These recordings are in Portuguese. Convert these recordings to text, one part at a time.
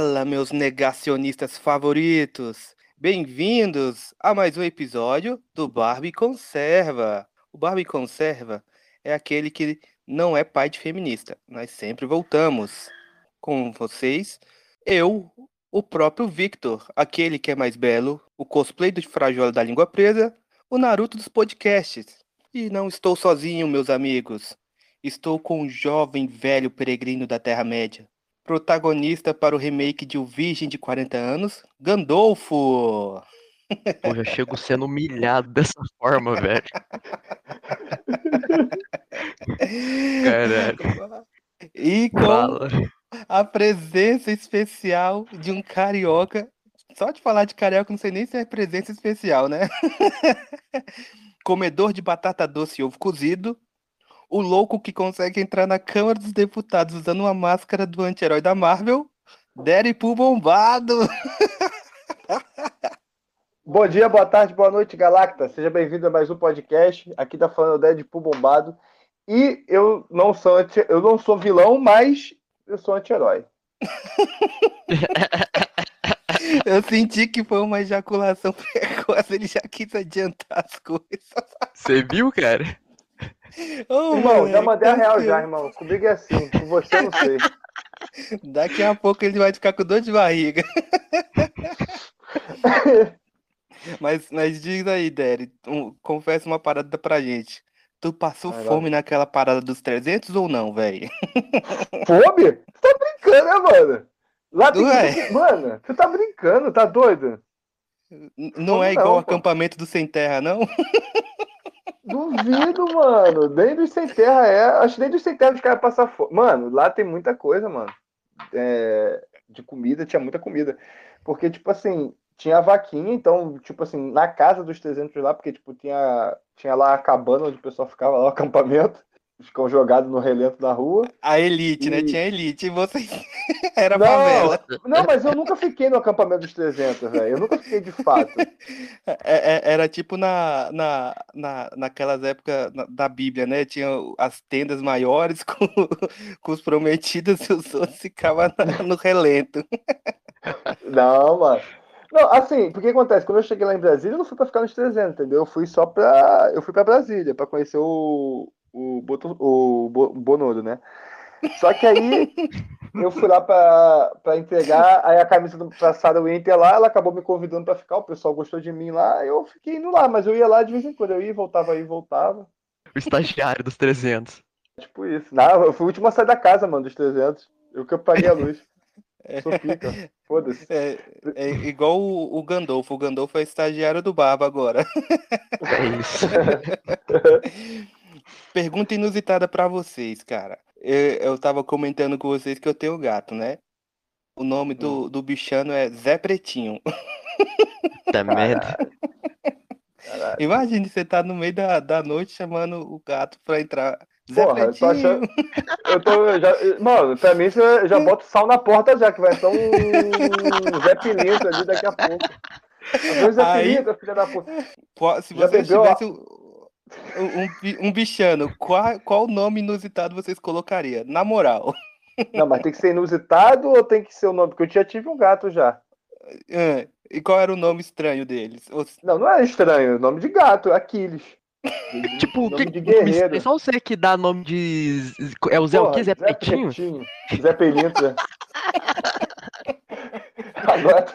Fala, meus negacionistas favoritos! Bem-vindos a mais um episódio do Barbie Conserva. O Barbie Conserva é aquele que não é pai de feminista. Nós sempre voltamos com vocês. Eu, o próprio Victor, aquele que é mais belo, o cosplay do Frajola da Língua Presa, o Naruto dos podcasts. E não estou sozinho, meus amigos. Estou com um jovem velho peregrino da Terra-média, protagonista para o remake de O Virgem de 40 anos, Gandolfo. Pô, já chego sendo humilhado dessa forma, velho. Caralho. E com Fala. a presença especial de um carioca. Só de falar de carioca, não sei nem se é presença especial, né? Comedor de batata doce e ovo cozido. O louco que consegue entrar na Câmara dos Deputados usando uma máscara do anti-herói da Marvel. Deadpool bombado! Bom dia, boa tarde, boa noite, Galacta. Seja bem-vindo a mais um podcast. Aqui tá falando o Deadpool bombado. E eu não sou anti... eu não sou vilão, mas eu sou anti-herói. Eu senti que foi uma ejaculação precoce, ele já quis adiantar as coisas. Você viu, cara? Ô, irmão, já moleque, mandei a real já, irmão. Comigo é assim, com você não sei. Daqui a pouco ele vai ficar com dor de barriga. Mas, mas diz aí, Derry, um- confessa uma parada pra gente. Tu passou lá. fome naquela parada dos 300 ou não, velho? Fome? Você tá brincando, né, mano? Lá tem que... Mano, você tá brincando, tá doido? N- Não Fome é igual não, o pô. acampamento do Sem Terra, não? Duvido, mano. Nem dos sem terra é. Acho que nem dos sem terra os caras passam fome. Mano, lá tem muita coisa, mano. É, De comida, tinha muita comida. Porque, tipo assim, tinha vaquinha, então, tipo assim, na casa dos 300 lá, porque, tipo, tinha, tinha lá a cabana onde o pessoal ficava lá, o acampamento. Ficam jogados no relento da rua. A elite, né? E- Tinha elite. E você era Não, favela. Não, mas eu nunca fiquei no acampamento dos 300, velho. Eu nunca fiquei de fato. É- é- Era tipo na, na, na, naquelas épocas da Bíblia, né? Tinha as tendas maiores com, com os prometidos e os outros ficavam no relento. Não, mano. Não, assim, porque acontece, quando eu cheguei lá em Brasília, eu não fui pra ficar nos 300, entendeu? Eu fui só pra. Eu fui pra Brasília, pra conhecer o. O, Boto, o Bo- Bonoro, né? Só que aí eu fui lá pra, pra entregar, aí a camisa do, pra Sarah Winter lá, ela acabou me convidando pra ficar, o pessoal gostou de mim lá, eu fiquei indo lá, mas eu ia lá de vez em quando, eu ia, voltava aí, voltava. O estagiário dos 300. Tipo isso. Não, eu fui o último a sair da casa, mano, dos 300. Eu que eu paguei a luz. Sou pica. Foda-se. É, é igual o, o Gandolfo. O Gandolfo é estagiário do Barba agora. É isso. Pergunta inusitada pra vocês, cara. Eu, eu tava comentando com vocês que eu tenho gato, né? O nome do, do bichano é Zé Pretinho. Tá merda. Imagine você tá no meio da, da noite chamando o gato pra entrar. Zé Porra, eu tô Pretinho. achando. Eu tô. eu já, mano, pra mim você já bota sal na porta já, que vai ser um Zé Pilintra ali daqui a pouco. Às Zé Aí- filha da puta. Se Já vocês bebeu a- tivessem um, um, bi- bichano, qual, qual nome inusitado vocês colocariam? Na moral. Não, mas tem que ser inusitado ou tem que ser o nome? Porque eu já tive um gato já. Ah, E qual era o nome estranho deles? Ou- Não, não é estranho. Nome de gato, Aquiles. Tipo, o nome que de que- guerreiro. É só você que dá nome de. É o Zé o Porra, quê? Zé Pretinho? Zé Pilintra. Agora,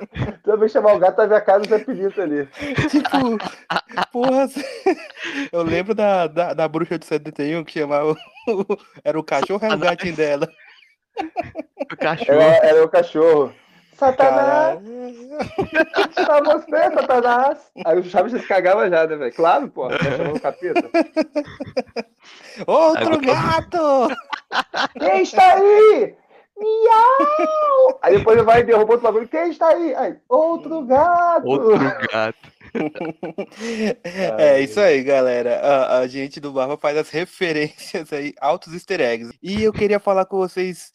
vez que chamar o gato, vai ver a cara do Zé Pilintra ali. Tipo, porra, eu lembro da, da, da bruxa de 71 que chamava. o- Era o cachorro era o gatinho dela. O cachorro. Era, era o cachorro. Satanás! Pra você, Satanás! Aí o Chaves já se cagava já, né, velho? Claro, pô. Tá chamando o capeta. Outro gato! Quem está aí? Miau! Aí depois ele vai e derruba outro bagulho. Quem está aí? Aí, outro gato! Outro gato. É isso aí, galera. A, a gente do Barba faz as referências aí, altos easter eggs. E eu queria falar com vocês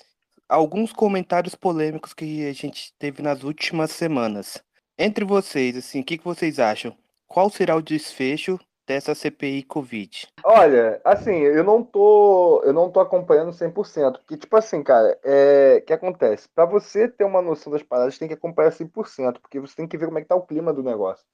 alguns comentários polêmicos que a gente teve nas últimas semanas. Entre vocês, assim, o que, que vocês acham? Qual será o desfecho dessa CPI Covid? Olha, assim, eu não tô, eu não tô acompanhando 100%, porque tipo assim, cara, é, o que acontece? Para você ter uma noção das paradas, tem que acompanhar 100%, porque você tem que ver como é que tá o clima do negócio.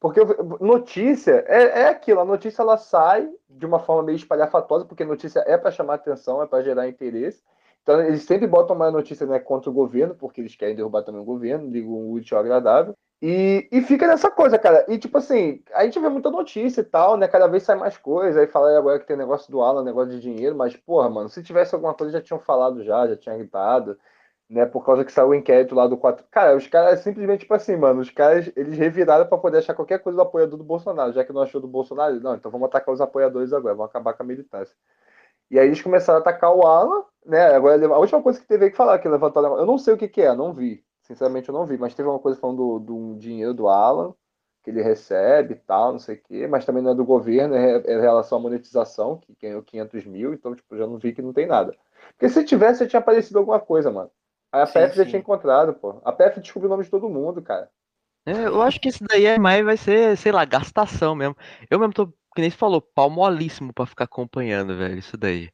Porque notícia é, é aquilo, a notícia ela sai de uma forma meio espalhafatosa, porque notícia é para chamar atenção, é para gerar interesse. Então eles sempre botam uma notícia né, contra o governo, porque eles querem derrubar também o governo, digo um útil agradável. E, e fica nessa coisa, cara. E tipo assim, a gente vê muita notícia e tal, né? Cada vez sai mais coisa. Aí fala agora que tem negócio do Alan, negócio de dinheiro, mas, porra, mano, se tivesse alguma coisa já tinham falado já, já tinha gritado, né? Por causa que saiu o inquérito lá do 4. Cara, os caras simplesmente, tipo assim, mano, os caras eles reviraram pra poder achar qualquer coisa do apoiador do Bolsonaro. Já que não achou do Bolsonaro, não, então vamos atacar os apoiadores agora, vamos acabar com a militância. E aí eles começaram a atacar o Alan, né? Agora a última coisa que teve que falar que levantaram, eu não sei o que, que é, não vi. Sinceramente eu não vi, mas teve uma coisa falando do, do dinheiro do Alan que ele recebe e tal, não sei o quê, mas também não é do governo, é, é em relação à monetização, que ganhou 500 mil, então tipo, já não vi que não tem nada. Porque se tivesse, já tinha aparecido alguma coisa, mano. Aí a sim, PF sim. já tinha encontrado, pô. A PF descobriu o nome de todo mundo, cara. É, eu acho que isso daí é mais, vai ser, sei lá, gastação mesmo. Eu mesmo tô, que nem você falou, pau molíssimo pra ficar acompanhando, velho, isso daí.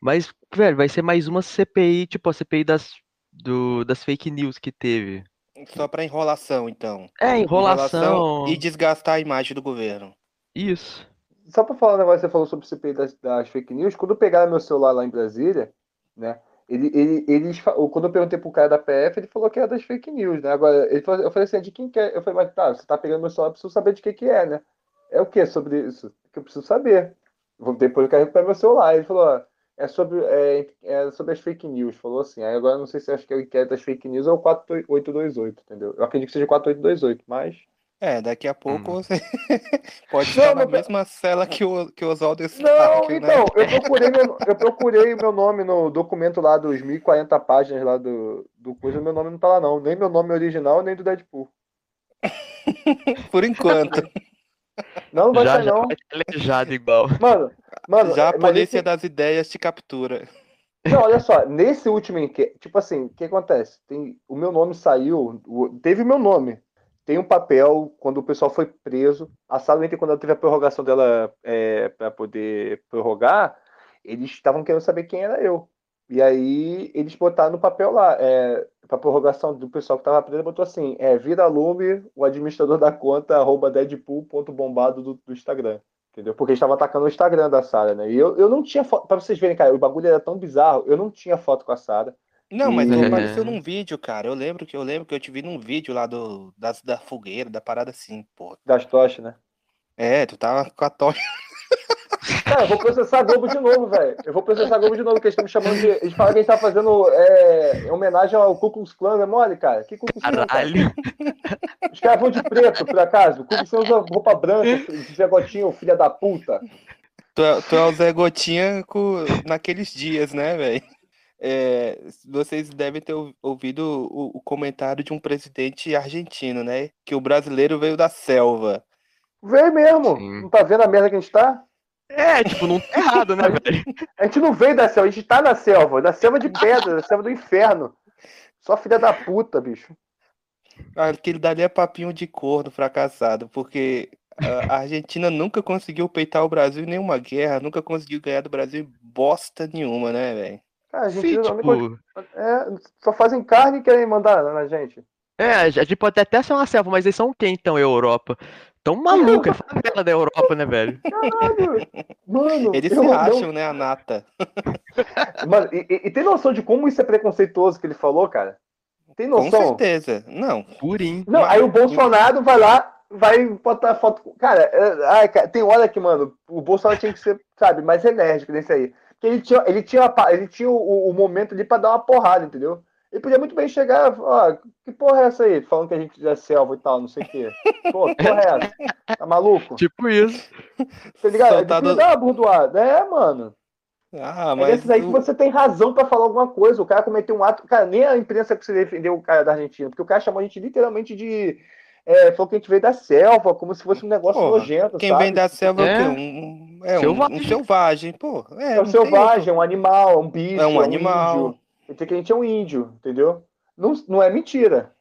Mas, velho, vai ser mais uma CPI, tipo a CPI das, do, das fake news que teve. Só pra enrolação, então. É, enrolação. enrolação e desgastar a imagem do governo. Isso. Só pra falar um negócio que você falou sobre CPI das, das fake news, quando pegaram meu celular lá em Brasília, né? Ele, ele, eles, quando eu perguntei pro cara da PF, ele falou que era das fake news, né? Agora, ele falou, eu falei assim, de quem que é? Eu falei, mas tá, você tá pegando meu celular, eu preciso saber de que que é, né? É o que sobre isso? Que eu preciso saber. Depois eu quero recuperar meu celular. Ele falou, é sobre, é, é, sobre as fake news, falou assim. Aí agora não sei se acho que é o inquérito das fake news ou o 4828, entendeu? Eu acredito que seja 4828, mas. É, daqui a pouco hum. você pode estar na mesma cela que o, que o Oswaldo Não, né? então, eu procurei, meu, eu procurei meu nome no documento lá dos 1040 páginas lá do, do coisa, meu nome não tá lá não. Nem meu nome original, nem do Deadpool. Por enquanto. Não, não vai já, sair, não. Já igual. Mano, mano. Já a polícia esse... das ideias te captura. Não, olha só, nesse último enquete, tipo assim, o que acontece? Tem, o meu nome saiu, teve o meu nome. Tem um papel, quando o pessoal foi preso, a sala quando ela teve a prorrogação dela é, para poder prorrogar, eles estavam querendo saber quem era eu. E aí eles botaram no papel lá, é, para prorrogação do pessoal que estava preso, botou assim, é, vira lume, o administrador da conta, arroba deadpool.bombado do, do Instagram. Entendeu? Porque eles estavam atacando o Instagram da Sara, né? E eu, eu não tinha foto. Pra vocês verem, cara, o bagulho era tão bizarro, eu não tinha foto com a Sara. Não, mas e... apareceu num vídeo, cara. Eu lembro que eu lembro que eu te vi num vídeo lá do, das, da fogueira, da parada assim, pô. Das tochas, né? É, tu tava com a tocha. Cara, eu vou processar a Globo de novo, velho. Eu vou processar a Globo de novo, que eles estão me chamando de. Eles falam que a gente tá fazendo é, homenagem ao Ku Klux Klan, é mole, cara? Que Ku Klux Klan? Caralho. Os caras vão de preto, por acaso. O Ku Klux Klan usa roupa branca, Zé Gotinho, filha da puta. Tu é, tu é o Zé Gotinha com, naqueles dias, né, velho? É, vocês devem ter ouvido o, o, comentário de um presidente argentino, né? Que o brasileiro veio da selva. Veio mesmo. Sim. Não tá vendo a merda que a gente tá? É, tipo, não tá errado, né, velho? A gente não veio da selva, a gente tá na selva, da selva de pedra, da selva do inferno. Só filha da puta, bicho. Aquele dali é papinho de corno fracassado, porque a Argentina nunca conseguiu peitar o Brasil em nenhuma guerra, nunca conseguiu ganhar do Brasil bosta nenhuma, né, velho? a gente Sim, tipo... é, só fazem carne e querem mandar na gente. É, a gente pode até ser uma selva, mas eles são quem então, Europa? Tão maluca, é favela da Europa, né, velho? Caralho! Mano, eles se acham, não... né, a nata. Mano, e, e, tem noção de como isso é preconceituoso que ele falou, cara? Tem noção? Com certeza. Não. Purim. Não, aí o Bolsonaro vai lá, vai botar foto. Cara, é, ai, cara, tem hora que, mano, o Bolsonaro tinha que ser, sabe, mais enérgico nesse aí. Porque ele tinha, ele tinha, ele tinha o, o momento ali pra dar uma porrada, entendeu? Ele podia muito bem chegar e falar, que porra é essa aí? Falando que a gente é selva e tal, não sei o quê. Pô, que porra é essa? Tá maluco? Tipo isso. Tá ligado? Ele podia dar uma burdoada. É, mano. Ah, é mas. É desses aí que você tem razão pra falar alguma coisa. O cara cometeu um ato. Cara, nem a imprensa precisa defender o cara da Argentina, porque o cara chamou a gente literalmente de. É, falou que a gente veio da selva, como se fosse um negócio Porra, nojento. Quem sabe? vem da selva é, é um, é selvagem. Um, um selvagem. Pô, é, é um selvagem, um animal, um bicho. É um animal. Um índio. que a gente é um índio, entendeu? não, não é mentira.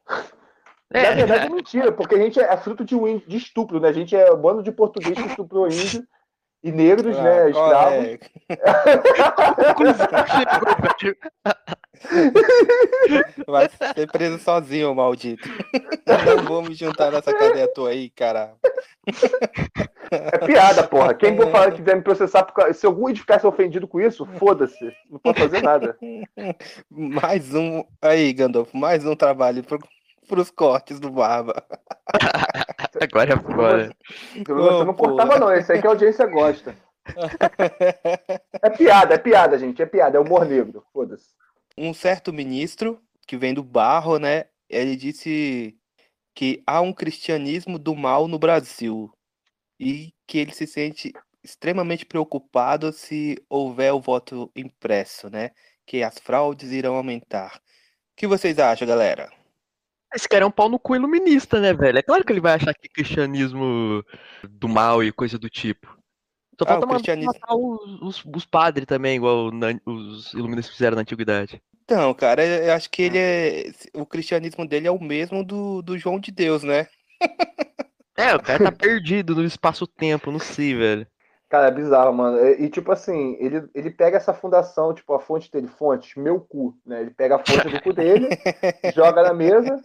Na verdade é mentira, porque a gente é fruto de, um, de estupro, né? A gente é um bando de português que estuprou índio e negros, Ah, né? Escravos. é? Vai ser preso sozinho, maldito. Não vou me juntar nessa cadeia tua aí, cara. É piada, porra. Quem for falar que quiser me processar, por se algum índio ficasse ofendido com isso, foda-se. Não pode fazer nada. Mais um. Aí, Gandolfo, mais um trabalho pro, pros cortes do Barba. Agora é fora. Pelo menos Você Ô, não porra. cortava, não. Esse aí que a audiência gosta. É piada, é piada, gente. É piada. É humor negro. Foda-se. Um certo ministro, que vem do barro, né? Ele disse que há um cristianismo do mal no Brasil e que ele se sente extremamente preocupado se houver o voto impresso, né? Que as fraudes irão aumentar. O que vocês acham, galera? Esse cara é um pau no cu iluminista, né, velho? É claro que ele vai achar que cristianismo do mal e coisa do tipo. Só Ah, falta o mandar cristianismo- matar os, os, os padres também, igual na- os iluministas fizeram na antiguidade. Então, cara, eu acho que ele é. O cristianismo dele é o mesmo do, do João de Deus, né? É, o cara tá perdido no espaço-tempo, não sei, velho. Cara, é bizarro, mano. E, e, tipo assim, ele, ele pega essa fundação, tipo, a fonte dele, fonte, meu cu, né? Ele pega a fonte do cu dele, joga na mesa.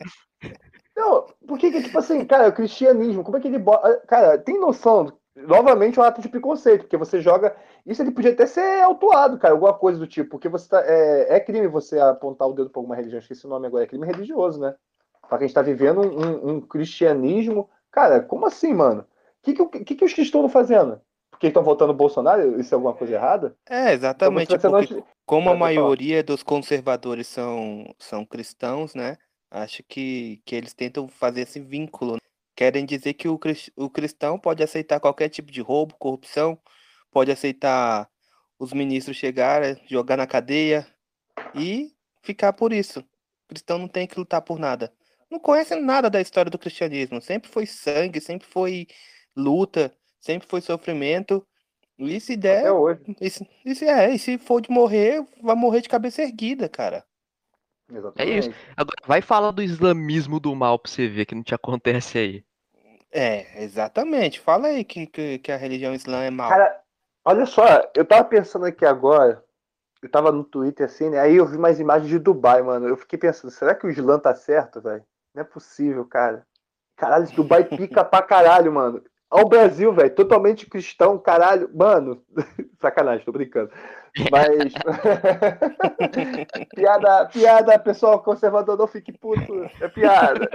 Não, por que que, tipo assim, cara, o cristianismo, como é que ele bota. Cara, tem noção? Novamente, um ato de preconceito, porque você joga. Isso ele podia até ser autuado, cara, alguma coisa do tipo, porque você tá. É, é crime você apontar o dedo pra alguma religião, esqueci o nome agora, é crime religioso, né? Só que a gente tá vivendo um, um- cristianismo. Cara, como assim, mano? O que, que, o- que, que os cristãos estão fazendo? Porque estão votando no Bolsonaro? Isso é alguma coisa errada? É, exatamente. Então, porque não- como a maioria dos conservadores são, são cristãos, né? Acho que, que eles tentam fazer esse vínculo. Querem dizer que o, o cristão pode aceitar qualquer tipo de roubo, corrupção, pode aceitar os ministros chegar, jogar na cadeia e ficar por isso. O cristão não tem que lutar por nada. Não conhece nada da história do cristianismo. Sempre foi sangue, sempre foi luta, sempre foi sofrimento. E se der, Até hoje. e se, e se- é, e se for de morrer, vai morrer de cabeça erguida, cara. Exatamente. Agora, vai falar do islamismo do mal pra você ver que não te acontece aí. É, exatamente. Fala aí que, que, que a religião islã é mal. Cara, olha só, eu tava pensando aqui agora, eu tava no Twitter assim, né? Aí eu vi mais imagens de Dubai, mano. Eu fiquei pensando, será que o Islã tá certo, velho? Não é possível, cara. Caralho, Dubai pica pra caralho, mano. Ao Brasil, velho, totalmente cristão, caralho. Mano, sacanagem, tô brincando. Mas. piada, piada, pessoal conservador, não fique puto. É piada.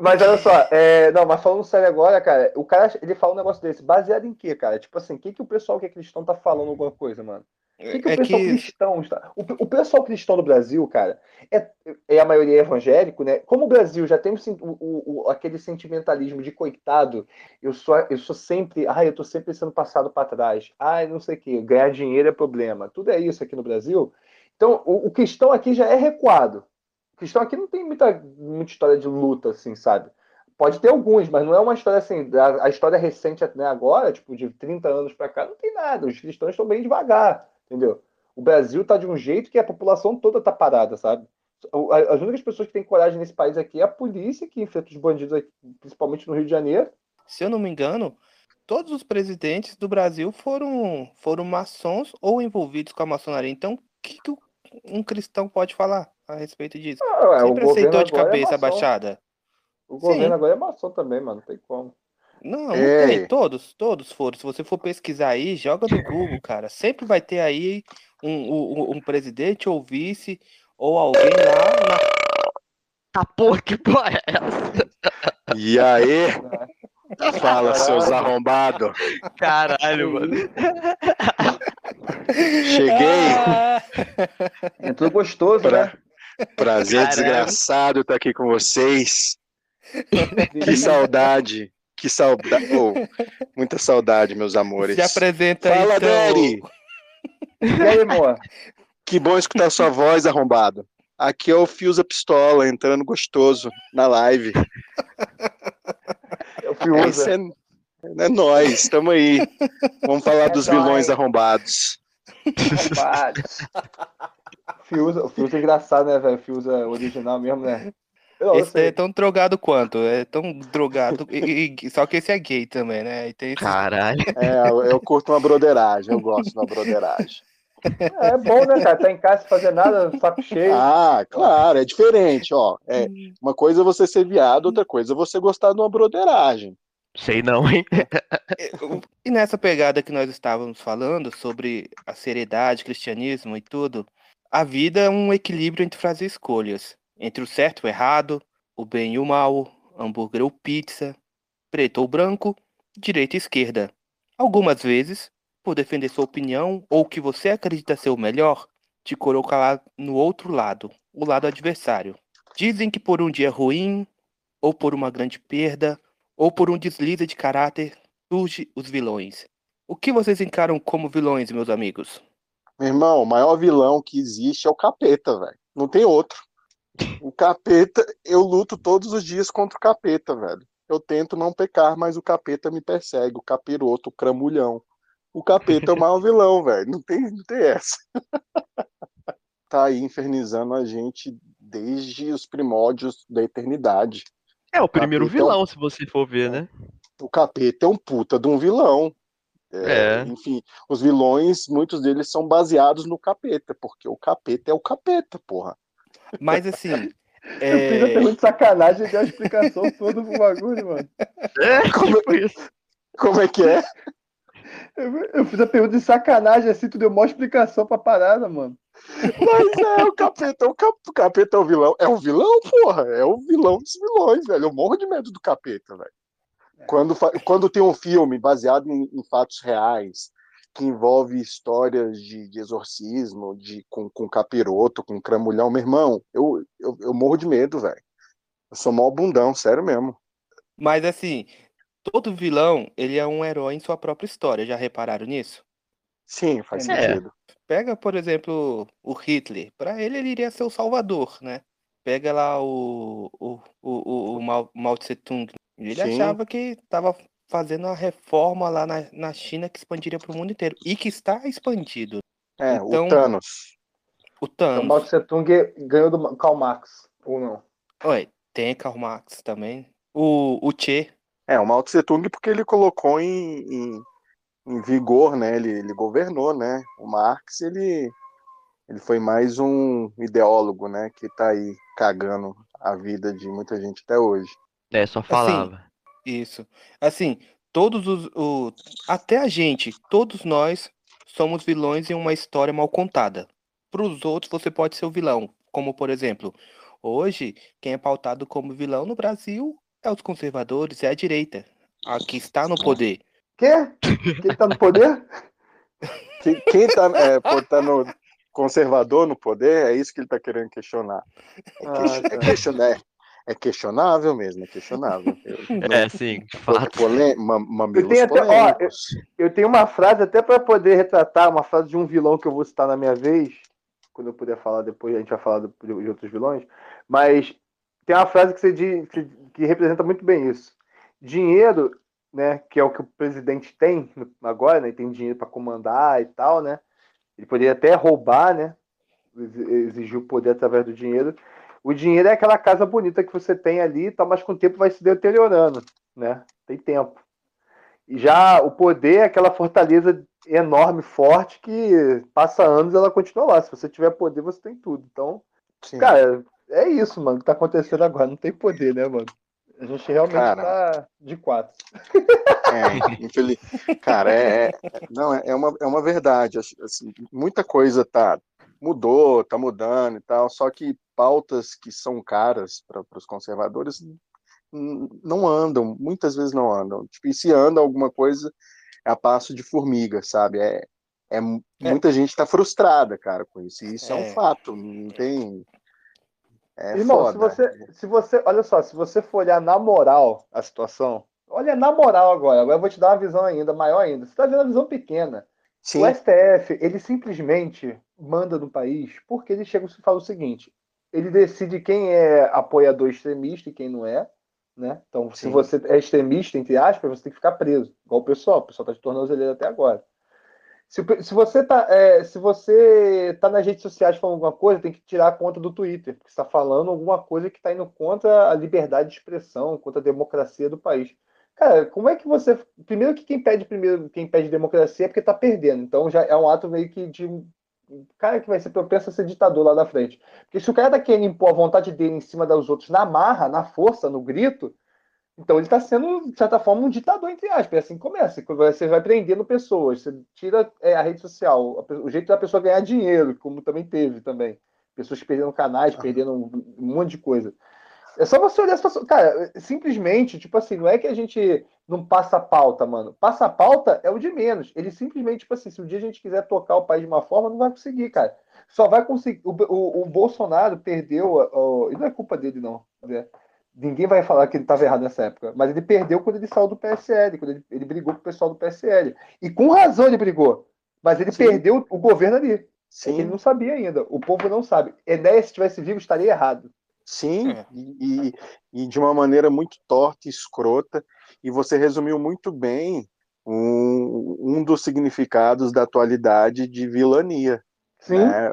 Mas olha só, é, não, mas falando sério agora, cara, o cara ele fala um negócio desse, baseado em quê, cara? Tipo assim, o que, que o pessoal que é cristão tá falando alguma coisa, mano? O que, que o É pessoal que cristão está. O, o pessoal cristão do Brasil, cara, é, é a maioria evangélico, né? Como o Brasil já tem o, o- o- aquele sentimentalismo de coitado, eu sou, eu sou sempre. Ai, eu tô sempre sendo passado para trás. Ai, não sei o quê, ganhar dinheiro é problema. Tudo é isso aqui no Brasil. Então, o, o cristão aqui já é recuado. Cristão aqui não tem muita, muita história de luta, assim, sabe? Pode ter alguns, mas não é uma história assim. A, a história recente né, agora, tipo, de 30 anos para cá, não tem nada. Os cristãos estão bem devagar, entendeu? O Brasil tá de um jeito que a população toda tá parada, sabe? As únicas pessoas que têm coragem nesse país aqui é a polícia, que enfrenta os bandidos, aqui, principalmente no Rio de Janeiro. se eu não me engano, todos os presidentes do Brasil foram, foram maçons ou envolvidos com a maçonaria. Então, o que, que um cristão pode falar a respeito disso? Ah, Sempre aceitou de é cabeça maçom. abaixada. O Sim. governo agora é maçom também, mano. Não tem como. Não, não Ei. tem. Todos, todos foram. Se você for pesquisar aí, joga no Google, cara. Sempre vai ter aí um, um, um presidente ou vice ou alguém lá na Tá porra, que porra é essa? E aí, fala, seus arrombados. Caralho, mano. Cheguei. Ah! Entrou gostoso, Pra- né? Prazer Caralho. desgraçado estar aqui com vocês. Que saudade. Que saudade. Oh, muita saudade, meus amores. Se apresenta Fala, então. Daddy. E aí, amor? Que bom escutar sua voz, arrombado. Aqui é o Fiusa Pistola, entrando gostoso na live. É, isso usa. é, é nóis, estamos aí. Vamos falar É dos nóis. vilões arrombados. Rapaz. Fiuza, o Fiuza é engraçado, né, velho? Fiuza original mesmo, né? Eu, Esse é tão drogado quanto, é tão drogado. e- e- só que esse é gay também, né? E tem esse- Caralho. É, eu, eu curto uma broderagem, eu gosto de uma broderagem. É, é bom, né, cara? Tá em casa sem fazer nada, saco cheio. Ah, claro, é diferente, ó. É, uma coisa é você ser viado, outra coisa é você gostar de uma broderagem. Sei não, hein? E nessa pegada que nós estávamos falando sobre a seriedade, cristianismo e tudo, a vida é um equilíbrio entre fazer escolhas, entre o certo e o errado, o bem e o mal, hambúrguer ou pizza, preto ou branco, direita e esquerda. Algumas vezes, por defender sua opinião ou o que você acredita ser o melhor, te colocar no outro lado, o lado adversário. Dizem que por um dia ruim, ou por uma grande perda, ou por um deslize de caráter, surge os vilões. O que vocês encaram como vilões, meus amigos? Meu irmão, o maior vilão que existe é o capeta, velho. Não tem outro. O capeta, eu luto todos os dias contra o capeta, velho. Eu tento não pecar, mas o capeta me persegue, o capiroto, o cramulhão. O capeta é o maior vilão, velho. Não tem, não tem essa. tá aí infernizando a gente desde os primórdios da eternidade. É o primeiro vilão, se você for ver, né? O capeta é um puta de um vilão. É. Enfim, os vilões, muitos deles são baseados no capeta, porque o capeta é o capeta, porra. Mas assim, Eu fiz a é, pergunta de sacanagem e deu a explicação toda pro bagulho, mano. É, Como- tipo isso. Como é que é? Eu, eu fiz a pergunta de sacanagem, assim, tu deu maior explicação pra parada, mano. Mas é, o capeta, o, cap- o capeta é o vilão. É o vilão, porra. É o vilão dos vilões, velho. Eu morro de medo do capeta, velho. Quando, fa- quando tem um filme baseado em, em fatos reais, que envolve histórias de, de exorcismo, de, com, com capiroto, com cramulhão, meu irmão, eu, eu, eu morro de medo, velho. Eu sou mó bundão, sério mesmo. mas assim, todo vilão, ele é um herói em sua própria história. Já repararam nisso? Sim, faz É. sentido. Pega, por exemplo, o Hitler. Para ele, ele iria ser o salvador, né? Pega lá o, o, o, o, o Mao, Mao Tse Tung. Ele Sim. achava que estava fazendo uma reforma lá na, na China que expandiria para o mundo inteiro. E que está expandido. É, Então- o Thanos. O Então, Thanos. Mao Tse Tung ganhou do Karl Marx, ou não? Oi, tem Karl Marx também. O, o Che. É, o Mao Tse Tung porque ele colocou em, em, em vigor, né? Ele, ele governou, né? O Marx, ele, ele foi mais um ideólogo, né? Que tá aí cagando a vida de muita gente até hoje. É, só falava. Isso. Assim, todos os. O, até a gente, todos nós somos vilões em uma história mal contada. Para os outros, você pode ser o vilão. Como, por exemplo, hoje, quem é pautado como vilão no Brasil é os conservadores, é a direita. A que está no poder. Quê? Quem tá no poder? Quem, quem tá, é, pô, tá no conservador no poder, é isso que ele tá querendo questionar. É, Ah, question- é tá. questionar- é questionável mesmo, é questionável. Eu- É, sim, de fato. Polê- ma- mamilos tenho até- ó, polêmicos. Eu tenho uma frase até para poder retratar, uma frase de um vilão que eu vou citar na minha vez, quando eu puder falar depois, a gente vai falar do- de outros vilões, mas tem uma frase que, você diz, que, que representa muito bem isso. Dinheiro, né, que é o que o presidente tem agora, né, tem dinheiro para comandar e tal, né, ele poderia até roubar, né, ex- exigir o poder através do dinheiro. O dinheiro é aquela casa bonita que você tem ali, e tal, mas com o tempo vai se deteriorando, né, tem tempo. E já o poder é aquela fortaleza enorme, forte, que passa anos e ela continua lá. Se você tiver poder, você tem tudo. Então, Sim. cara, é isso, mano, que tá acontecendo agora. Não tem poder, né, mano? A gente realmente Cara. tá de quatro. É, infeliz... Cara, é, é- não, é, é uma, é uma verdade. assim, muita coisa tá mudou, tá mudando e tal, só que pautas que são caras para os conservadores não andam, muitas vezes não andam. Tipo, e se anda alguma coisa, é a passo de formiga, sabe? É, é, É. muita gente tá frustrada, cara, com isso. E isso é, É. um fato, não tem. É Irmão, foda. se você, se você, olha só, se você for olhar na moral a situação, olha na moral agora, agora eu vou te dar uma visão ainda maior ainda. Você tá vendo a visão pequena. Sim, O STF, ele simplesmente manda no país porque ele chega e fala o seguinte: ele decide quem é apoiador extremista e quem não é, né? Então, se Sim. você é extremista, entre aspas, você tem que ficar preso, igual o pessoal, o pessoal tá de tornozeleira até agora. Se, se, você tá, é, se você tá nas redes sociais falando alguma coisa, tem que tirar a conta do Twitter, porque está falando alguma coisa que está indo contra a liberdade de expressão, contra a democracia do país. Cara, como é que você. Primeiro que quem pede primeiro, quem pede democracia é porque está perdendo. Então já é um ato meio que de. Cara que vai ser propenso a ser ditador lá na frente. Porque se o cara tá querendo impor a vontade dele em cima dos outros na marra, na força, no grito, então ele está sendo, de certa forma, um ditador, entre aspas. É assim que começa. Você vai prendendo pessoas, você tira é, a rede social, o jeito da pessoa ganhar dinheiro, como também teve também. Pessoas perdendo canais, perdendo um monte de coisa. É só você olhar a situação. Cara, simplesmente, tipo assim, não é que a gente não passa a pauta, mano. Passa a pauta é o de menos. Ele simplesmente, tipo assim, se um dia a gente quiser tocar o país de uma forma, não vai conseguir, cara. Só vai conseguir. O, o, o Bolsonaro perdeu. O, e não é culpa dele, não. Né? Ninguém vai falar que ele estava errado nessa época, mas ele perdeu quando ele saiu do PSL, quando ele, ele brigou com o pessoal do PSL. E com razão ele brigou, mas ele Sim. perdeu o governo ali. É Sim. Ele não sabia ainda. O povo não sabe. Enéas, se tivesse vivo, estaria errado. Sim, é. e, e, de uma maneira muito torta e escrota. E você resumiu muito bem um, um dos significados da atualidade de vilania. Sim. Né?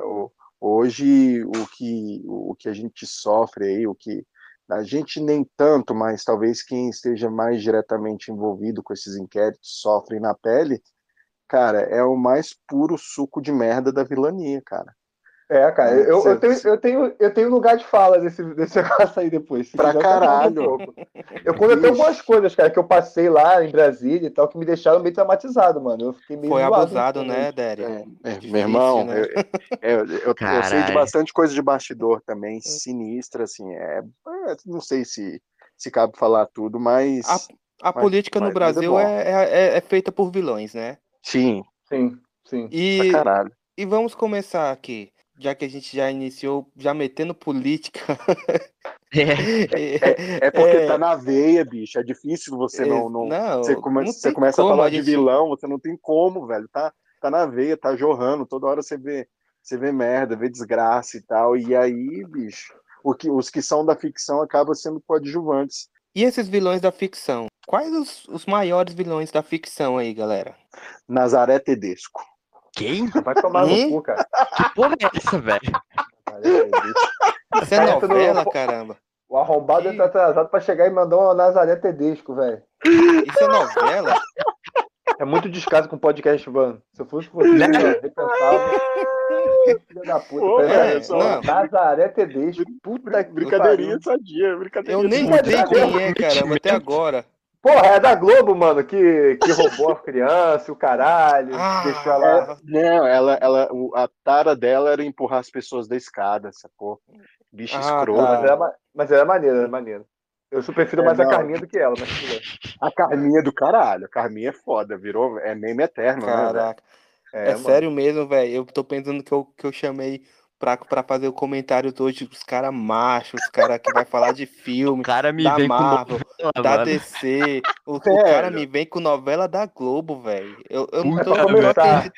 Hoje, o que, o que a gente sofre aí, o que a gente nem tanto, mas talvez quem esteja mais diretamente envolvido com esses inquéritos sofre na pele, cara, é o mais puro suco de merda da vilania, cara. É, cara, eu, eu, tenho, eu, tenho, eu tenho lugar de fala desse, desse negócio aí depois. Pra caralho. Eu contei algumas coisas, cara, que eu passei lá em Brasília e tal, que me deixaram meio traumatizado, mano. Eu fiquei meio Foi abusado, né, Dério? É, é, Difícil, meu irmão, né? eu, eu, eu, eu, sei de bastante coisa de bastidor também, hum. sinistra, assim. É, é, não sei se, se cabe falar tudo, mas. A, a mas, política mas, no Brasil é, é, é, feita por vilões, né? Sim. Sim, sim. E, e vamos começar aqui já que a gente já iniciou, já metendo política. É, é, é porque é, tá na veia, bicho. É difícil você é, não. não, não você, come, não você começa a falar a gente... de vilão, você não tem como, velho. Tá, tá na veia, tá jorrando. Toda hora você vê, você vê merda, vê desgraça e tal. E aí, bicho, o que, os que são da ficção acabam sendo coadjuvantes. E esses vilões da ficção? Quais os, os maiores vilões da ficção aí, galera? Nazaré Tedesco. Quem? Vai tomar no cu, cara. Que porra é essa, velho? Isso é novela, no... caramba. O arrombado tá atrasado pra chegar e mandar uma Nazaré Tedesco, velho. Isso é novela? É muito descaso com o podcast, mano. Se eu fosse você, né? repensava. Filha da puta. Pô, é, só... Nazaré Tedesco. Puta que Brincadeirinha sadia, brincadeirinha. Eu nem sei quem é, caramba, até agora. Porra, é da Globo, mano, que, que roubou a criança, o caralho, ah, deixou ela. É, não, ela, ela, a tara dela era empurrar as pessoas da escada, sacou? Bicho ah, escroto. Tá. Mas, era, mas era maneiro, era maneiro. Eu prefiro é, mais não. a Carminha do que ela, mas A Carminha do caralho, a Carminha é foda, virou, é meme eterno, né, Caraca. né? É, é sério mesmo, velho. Eu tô pensando que eu, que eu chamei pra, pra fazer o comentário hoje, os caras machos, os caras que vai falar de filme, o cara me da vem Marvel, com novela, da mano. DC. O, o, cara me vem com novela da Globo, velho. Eu, eu não tô começar.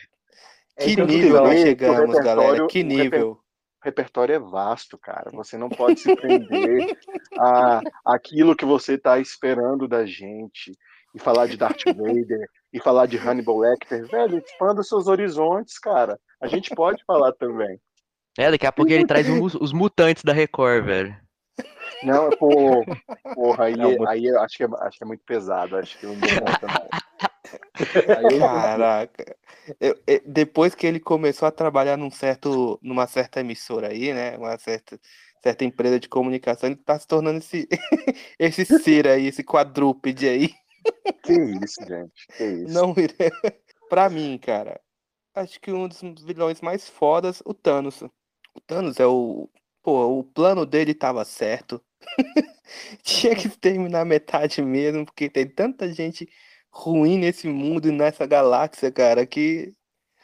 Que é nível nós chegamos, galera? Que nível. O repertório é vasto, cara. Você não pode se prender a aquilo que você está esperando da gente e falar de Darth Vader e falar de Hannibal Lecter, velho, expanda seus horizontes, cara. A gente pode falar também. É, daqui a pouco ele traz os, os mutantes da Record, velho. Não, pô, porra, aí, não, aí eu acho que, é, acho que é muito pesado, acho que não dou conta. Caraca. Eu, eu, depois que ele começou a trabalhar num certo, numa certa emissora aí, né? Uma certa, certa empresa de comunicação, ele tá se tornando esse, esse ser aí, esse quadrúpede aí. Que isso, gente. Que isso. Não, pra mim, cara, acho que um dos vilões mais fodas, o Thanos. O Thanos é o. Pô, o plano dele tava certo. Tinha que terminar metade mesmo, porque tem tanta gente ruim nesse mundo e nessa galáxia, cara, que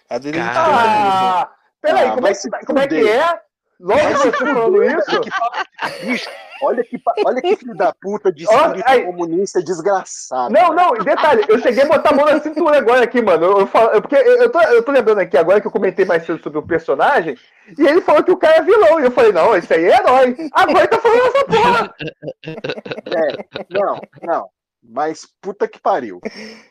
às vezes cara... a gente Ah, peraí, ah, como, é que, como é que é? Logo você falando isso? Olha que, olha que filho da puta de espírito comunista desgraçado. Não, não, detalhe, eu cheguei a botar a mão na cintura agora aqui, mano. Eu, eu falo, porque eu tô, eu tô lembrando aqui agora que eu comentei mais cedo sobre o personagem, e ele falou que o cara é vilão. E eu falei, não, esse aí é herói. Agora ele tá falando essa porra. É, não, não. Mas puta que pariu.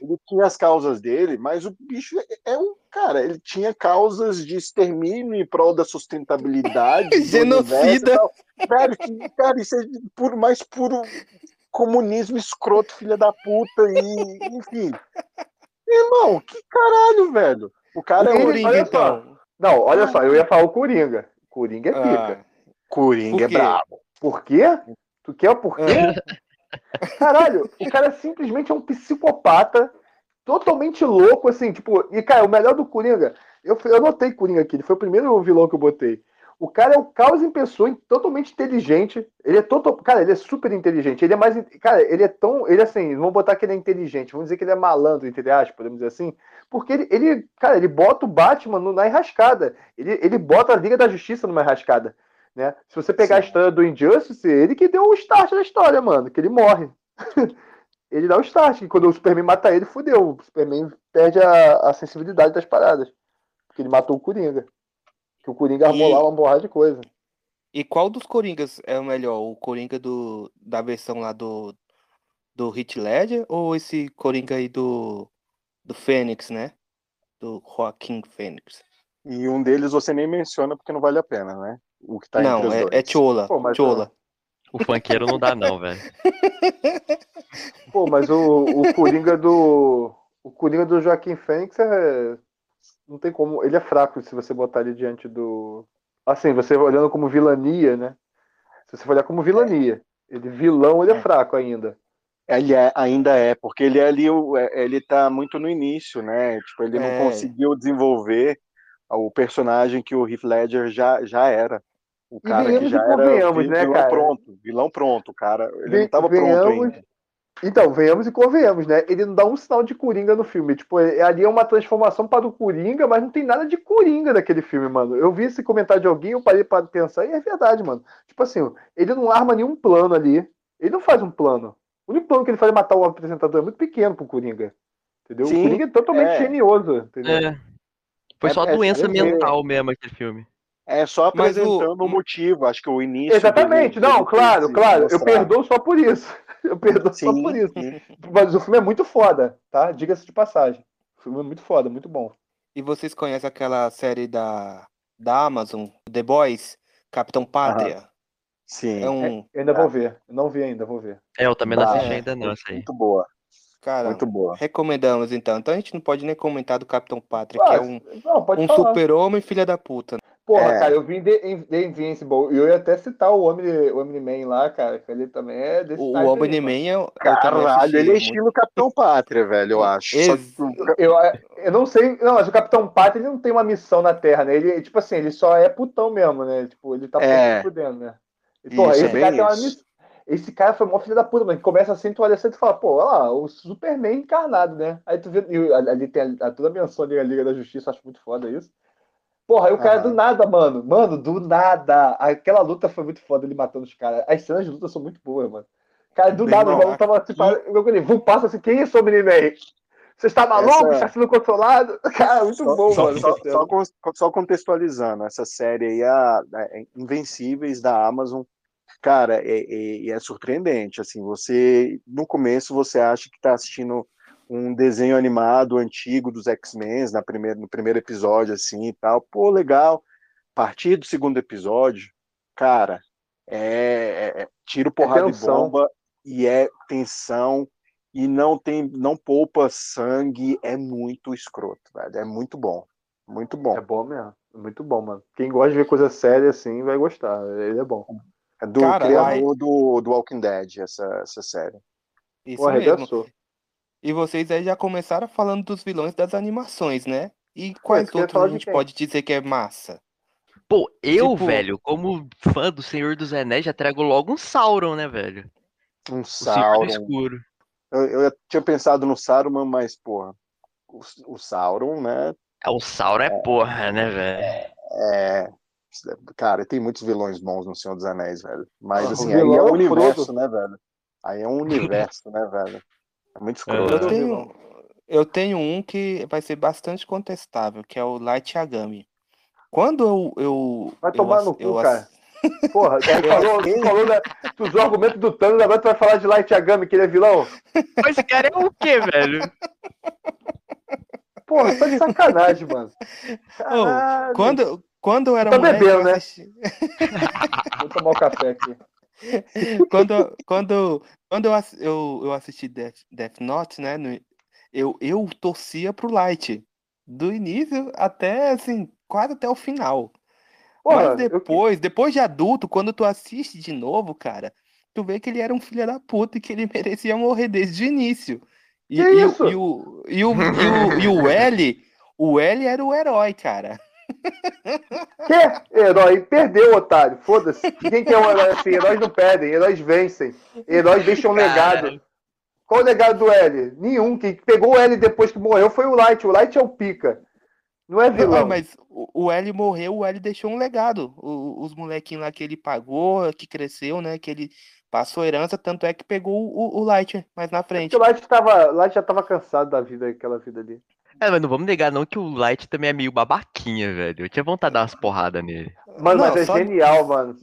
Ele tinha as causas dele, mas o bicho é um. Cara, ele tinha causas de extermínio em prol da sustentabilidade. Genocida. Velho, cara, isso é puro, mais puro comunismo escroto, filha da puta, e enfim. Irmão, que caralho, velho. O cara é Ele- um Coringa, olha só. então. Não, olha só, eu ia falar o Coringa. Coringa é pica. Ah, Coringa Por é brabo. Por quê? Tu quer o porquê? Caralho, o cara simplesmente é um psicopata totalmente louco, assim, tipo, e cara, o melhor do Coringa, eu, eu anotei Coringa aqui, ele foi o primeiro vilão que eu botei. O cara é o caos em pessoa, totalmente inteligente. Ele é total, cara, ele é super inteligente. Ele é mais, cara, ele é tão, ele é assim, vamos botar que ele é inteligente, vamos dizer que ele é malandro, entre aspas, podemos dizer assim, porque ele, ele cara, ele bota o Batman no- na enrascada. Ele, ele bota a Liga da Justiça numa enrascada. Né? Se você pegar a Sim. história do Injustice, ele que deu o start da história, mano, que ele morre. ele dá o start, que quando o Superman mata ele, fudeu. O Superman perde a, a sensibilidade das paradas. Porque ele matou o Coringa. Que o Coringa armou E- lá uma porrada de coisa. E qual dos Coringas é o melhor? O Coringa do, da versão lá do, do Heath Ledger ou esse Coringa aí do, do Fênix, né? Do Joaquim Fênix. E um deles você nem menciona porque não vale a pena, né? O que tá entre não, os é, dois. é Chola. Pô, mas, Chola. O funkeiro não dá, não, velho. Pô, mas o, o Coringa do. O Coringa do Joaquim Fênix é. Não tem como. Ele é fraco se você botar ele diante do. Assim, você olhando como vilania, né? Se você for olhar como vilania. Ele vilão, ele é fraco ainda. Ele é, ainda é, porque ele é ali, o- é- ele tá muito no início, né? Tipo, ele É. não conseguiu desenvolver o personagem que o Heath Ledger já, já era. O cara que venhamos já e era né, vilão cara? pronto, vilão pronto, cara. Ele Ve- não tava pronto ainda. Então, venhamos e convenhamos, né? Ele não dá um sinal de Coringa no filme. Tipo, é- ali é uma transformação para o Coringa, mas não tem nada de Coringa naquele filme, mano. Eu vi esse comentário de alguém, eu parei para pensar, e é verdade, mano. Tipo assim, ele não arma nenhum plano ali. Ele não faz um plano. O único plano que ele faz é matar o apresentador é muito pequeno pro Coringa. Entendeu? Sim, o Coringa é totalmente é. genioso, entendeu? É. Foi É- só é- doença é- mental mesmo aquele filme. É só Mas o- apresentando o motivo, acho que o início. Exatamente, dele- não, claro, claro. Eu mostrar. perdoo só por isso. Eu perdoo só Sim, por isso. sim. Mas o filme é muito foda, tá? Diga-se de passagem. O filme é muito foda, muito bom. E vocês conhecem aquela série da, da Amazon, The Boys, Capitão Pátria? Sim. É um. Eu ainda vou ver. Eu não vi ainda, vou ver. É, eu também não Bah, assisti é. ainda não, isso aí. Muito boa, Cara, muito boa. recomendamos então. Então a gente não pode nem comentar do Capitão Pátria, que é um, Não, um super-homem filha da puta. Porra, É. cara, eu vi The, The Invincible e eu ia até citar o Omni, o Omni-Man lá, cara, que ele também é desse O, o. Omni-Man eu também Caralho, ele é muito- estilo Capitão Pátria, velho, eu acho. Só Ex- que o- Eu, eu não sei, não, mas o Capitão Pátria ele não tem uma missão na Terra, né? Ele, tipo assim, ele só é putão mesmo, né? Tipo, ele tá É. fudendo, né? E, porra, Isso, é esse bem cara tem uma missão. Esse cara foi mó filho da puta, mano. que Começa assim, tu olha assim e tu fala, pô, olha lá, o Superman encarnado, né? Aí tu vê, e ali tem a, a- toda a menção ali, a Liga da Justiça, eu acho muito foda isso. Porra, aí o cara Aham. do nada, mano. Mano, do nada. Aquela luta foi muito foda, ele matando os caras. As cenas de luta são muito boas, mano. Cara, do Bem nada, o mal. maluco tava assim, para- eu falei, vum, passa assim, quem é esse Omni-Man? Você está maluco? Essa- Está sendo controlado? Cara, muito Só, bom, só- mano. só- só con- só contextualizando, essa série aí, a, a Invencíveis da Amazon, cara, é, é- é surpreendente. Assim, você no começo você acha que está assistindo um desenho animado antigo dos X-Men na primeira, no primeiro episódio, assim e tal. Pô, legal. A partir do segundo episódio, cara, é, é- é tiro, porrada e tensão. bomba e é tensão e não tem, não poupa sangue, é muito escroto, velho. É muito bom, muito bom. É bom mesmo. É muito bom, mano. Quem gosta de ver coisa séria assim vai gostar. Ele é bom. É do Cara, criador do, do Walking Dead, essa, essa série. Isso Pô, mesmo. arregaçou. E vocês aí já começaram falando dos vilões das animações, né? E quais outros a gente quem? pode dizer que é massa? Pô, eu, Tipo- velho, como fã do Senhor dos Anéis, já trago logo um Sauron, né, velho? Um Sauron. Escuro. Eu, eu tinha pensado no Saruman, mas, porra, o, o Sauron, né? É, o Sauron é porra, né, velho? É. Cara, tem muitos vilões bons no Senhor dos Anéis, velho. Mas, Ah, o assim, aí é é um o universo, Frodo. né, velho? Aí é um universo, né, velho? É muito É. escroto. Eu tenho, eu tenho um que vai ser bastante contestável, que é o Light Yagami. Quando eu. eu Vai eu tomar ass- no cu, eu cara. Porra, tu falou, tu falou né, tu usou o argumento do Thanos, agora tu vai falar de Light Yagami, que ele é vilão? Mas esse cara é o quê, velho? Porra, tá de sacanagem, mano. Caralho. quando, quando eu era Tá moleque, bebendo, eu né? assisti- Vou tomar o café aqui. quando, quando, quando eu, eu, eu assisti Death, Death Note, né? no- eu, eu torcia pro Light. Do início até, assim, quase até o final. Porra, Mas eu- depois, depois de adulto, quando tu assiste de novo, cara, tu vê que ele era um filho da puta e que ele merecia morrer desde o início. E, e o- isso? E o, e, o, e, o, e o L, o L era o herói, cara. Que herói? Perdeu, otário. Foda-se. Quem que é um herói assim? Heróis não perdem, heróis vencem. Heróis deixam um legado. Qual o legado do L? Nenhum. Quem pegou o L depois que morreu foi o Light. O Light é o pica. Não é Não, vilão. mas o, L morreu, o L deixou um legado. O- os molequinhos lá que ele pagou, que cresceu, né? Que ele passou herança, tanto é que pegou o, o Light mais na frente. Porque o Light, tava, o Light já tava cansado da vida, aquela vida ali. É, mas não vamos negar não que o Light também é meio babaquinha, velho. Eu tinha vontade de dar umas porradas nele. Mano, Não, mas é só- genial, mano.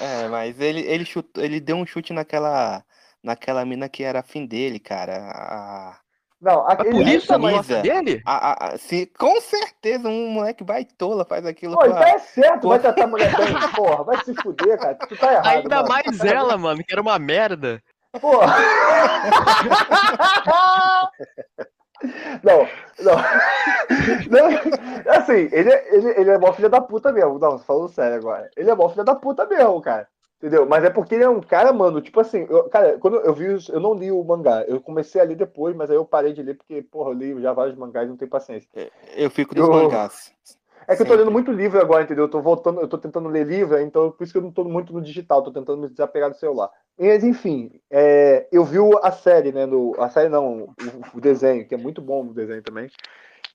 É, mas ele, ele, chutou, ele deu um chute naquela, naquela mina que era afim dele, cara. A, Não, a Lisa- gosta dele? a, a, a- sim, com certeza um moleque baitola faz aquilo Pô, então pra- é certo, Pô. vai tratar a mulher bem. Porra, vai se fuder, cara. Tu tá errado. Ainda mano. mais ela, mano, que era uma merda. Porra. Não, não. não. Assim, ele, é- ele, ele é mó filho da puta mesmo. Não, falando sério agora. Ele é mó filho da puta mesmo, cara. Entendeu? Mas é porque ele é um cara, mano, tipo assim, eu- cara, quando eu vi, os- eu não li o mangá. Eu comecei a ler depois, mas aí eu parei de ler porque, porra, eu li já vários mangás e não tenho paciência. Eu fico nos Eu- mangás. É que eu tô lendo muito livro agora, entendeu? Eu tô voltando, eu tô tentando ler livro, então por isso que eu não tô muito no digital, tô tentando me desapegar do celular. Mas enfim, é, eu vi a série, né? No, a série não, o, o desenho, que é muito bom o desenho também.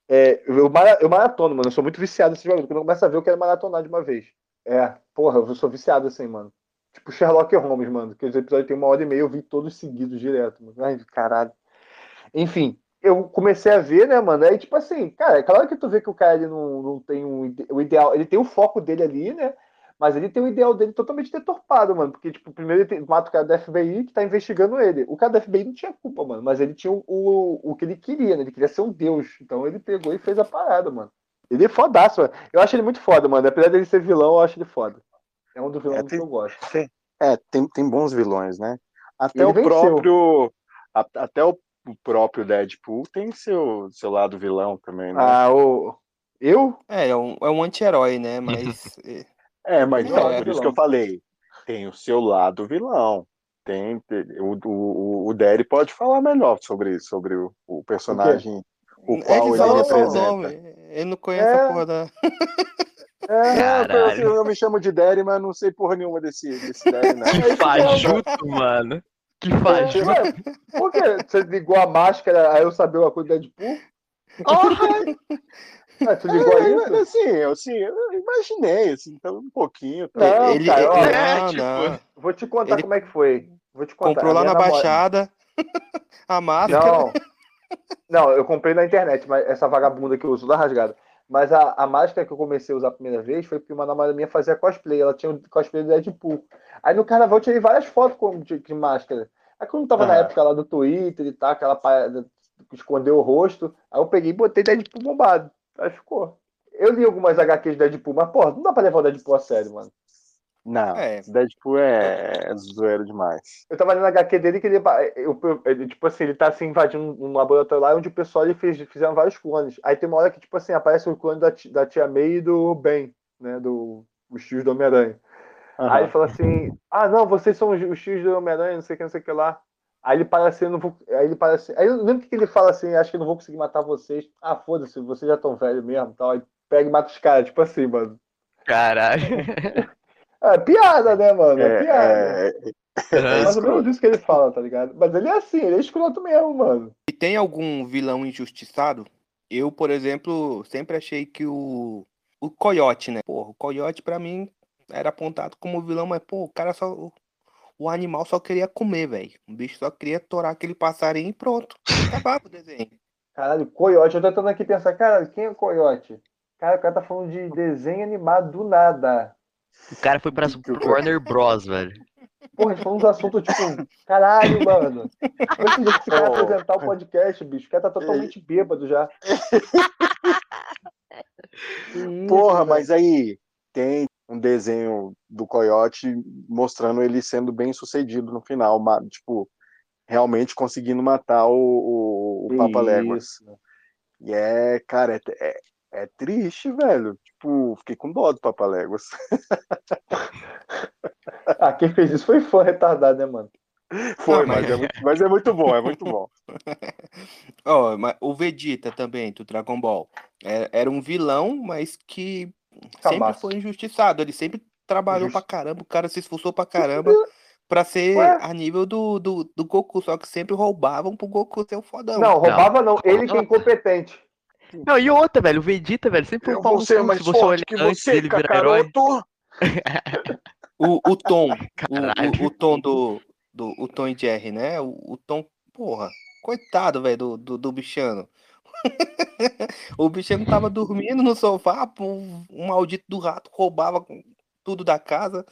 É, eu, mara- eu maratono, mano. Eu sou muito viciado nesse jogo. Quando eu começo a ver, eu quero maratonar de uma vez. É, porra, eu sou viciado assim, mano. Tipo Sherlock Holmes, mano. Que os episódios tem uma hora e meia, eu vi todos seguidos direto, mano. Ai, caralho. Enfim, eu comecei a ver, né, mano? Aí, tipo assim, cara, é claro que tu vê que o cara ele não, não tem um, o ideal. Ele tem o foco dele ali, né? Mas ele tem o ideal dele totalmente deturpado, mano. Porque, tipo, primeiro ele tem- mata o cara da FBI que tá investigando ele. O cara da FBI não tinha culpa, mano. Mas ele tinha o, o, o que ele queria, né? Ele queria ser um deus. Então ele pegou e fez a parada, mano. Ele é fodaço, mano. Eu acho ele muito foda, mano. Apesar dele ser vilão, eu acho ele foda. É um dos vilões É, tem- que eu gosto. É, tem, tem bons vilões, né? Até Ele o venceu. próprio. a- até o o próprio Deadpool tem seu, seu lado vilão também, né? Ah, o. Eu? É, é um, é um anti-herói, né? Mas. é, É, mas É, então, é por isso vilão. que eu falei. Tem o seu lado vilão. Tem, tem- o, o, o Derry pode falar melhor sobre, sobre o, o personagem o qual ele representa. nome. Ele não conhece É. a porra da. É. Eu, eu me chamo de Derry, mas não sei porra nenhuma desse, desse Derry, não. Que fajuto, mano. Que. Ué, por que você ligou a máscara aí eu sabia uma coisa do Deadpool? Ah, tu ligou a É, isso? assim, assim, eu imaginei, assim, então um pouquinho. tá? Não, ele, cara, ele- ó, é, não, tipo, não. Vou te contar Ele como é que foi. Vou te contar. Comprou lá na namora- Baixada a máscara. Não. Não, eu comprei na internet, mas essa vagabunda que eu uso lá rasgada. Mas a, a máscara que eu comecei a usar a primeira vez foi porque uma namorada minha fazia cosplay. Ela tinha um cosplay do Deadpool. Aí no carnaval eu tirei várias fotos com, de, de máscara. Aí quando tava na Aham. época lá do Twitter e tal, aquela parada que escondeu o rosto, aí eu peguei e botei Deadpool bombado. Aí ficou. Eu li algumas HQs de Deadpool, mas, porra, não dá pra levar o Deadpool a sério, mano. Não, É. Deadpool é, é zoeiro demais. Eu tava lendo a HQ dele que ele, eu- eu- ele, tipo assim, ele tá assim, invadindo um laboratório lá onde o pessoal ele fez, fizeram vários clones. Aí tem uma hora que, tipo assim, aparece o clone da, da tia May e do Ben, né? Do, os tios do Homem-Aranha. Aí ele fala assim: Ah, não, vocês são os, os tios do Homem-Aranha, não sei o que, não sei o que lá. Aí ele parece, eu não vou. Aí ele parece. Aí eu lembro que ele fala assim: Acho que eu não vou conseguir matar vocês. Ah, foda-se, vocês já estão velhos mesmo tal. Aí pega e mata os caras, tipo assim, mano. Caralho. É piada, né, mano? É, É, piada. é, É mais ou menos isso que ele fala, tá ligado? Mas ele é assim, ele é escroto mesmo, mano. E tem algum vilão injustiçado? Eu, por exemplo, sempre achei que o. O Coyote, né? Porra, o Coyote pra mim era apontado como vilão, mas, pô, o cara só. o- O animal só queria comer, velho. O bicho só queria torar aquele passarinho e pronto. Acabava o desenho. Caralho, Coyote, eu tô tentando aqui pensar, cara, quem é o Coyote? Cara, o cara tá falando de desenho animado do nada. O cara foi pra Warner Bros, velho. Porra, a gente falou uns assuntos tipo, caralho, mano. Antes desse cara Oh. apresentar o podcast, bicho, o cara tá totalmente bêbado já. Isso, Porra, velho. mas aí tem um desenho do Coyote mostrando ele sendo bem sucedido no final, tipo, realmente conseguindo matar o, o, o Papa Léguas. E é, cara, é, é, é triste, velho. Tipo, fiquei com dó do Papa Léguas. Ah, quem fez isso foi fã retardado, né, mano? Foi, mas- mas, é muito, mas é muito bom, é muito bom. Ó, mas o Vegeta também, do Dragon Ball. é- Era um vilão, mas que sempre foi injustiçado. Ele sempre trabalhou Justo. pra caramba, o cara se esforçou pra caramba pra ser Ué? a nível do, do, do Goku, só que sempre roubavam pro Goku ser o fodão. Não, roubava não. Ele que é incompetente. Não, e outra, velho, o Vegeta, velho, sempre foi um pau ser mais se você forte olhar que antes você, dele virar herói. Kakaroto. O, o Tom, o, o, o Tom do, do o Tom e Jerry, né? O, o Tom, porra, coitado, velho, do, do, do bichano. o bichano tava dormindo no sofá, pô, um maldito do rato roubava tudo da casa,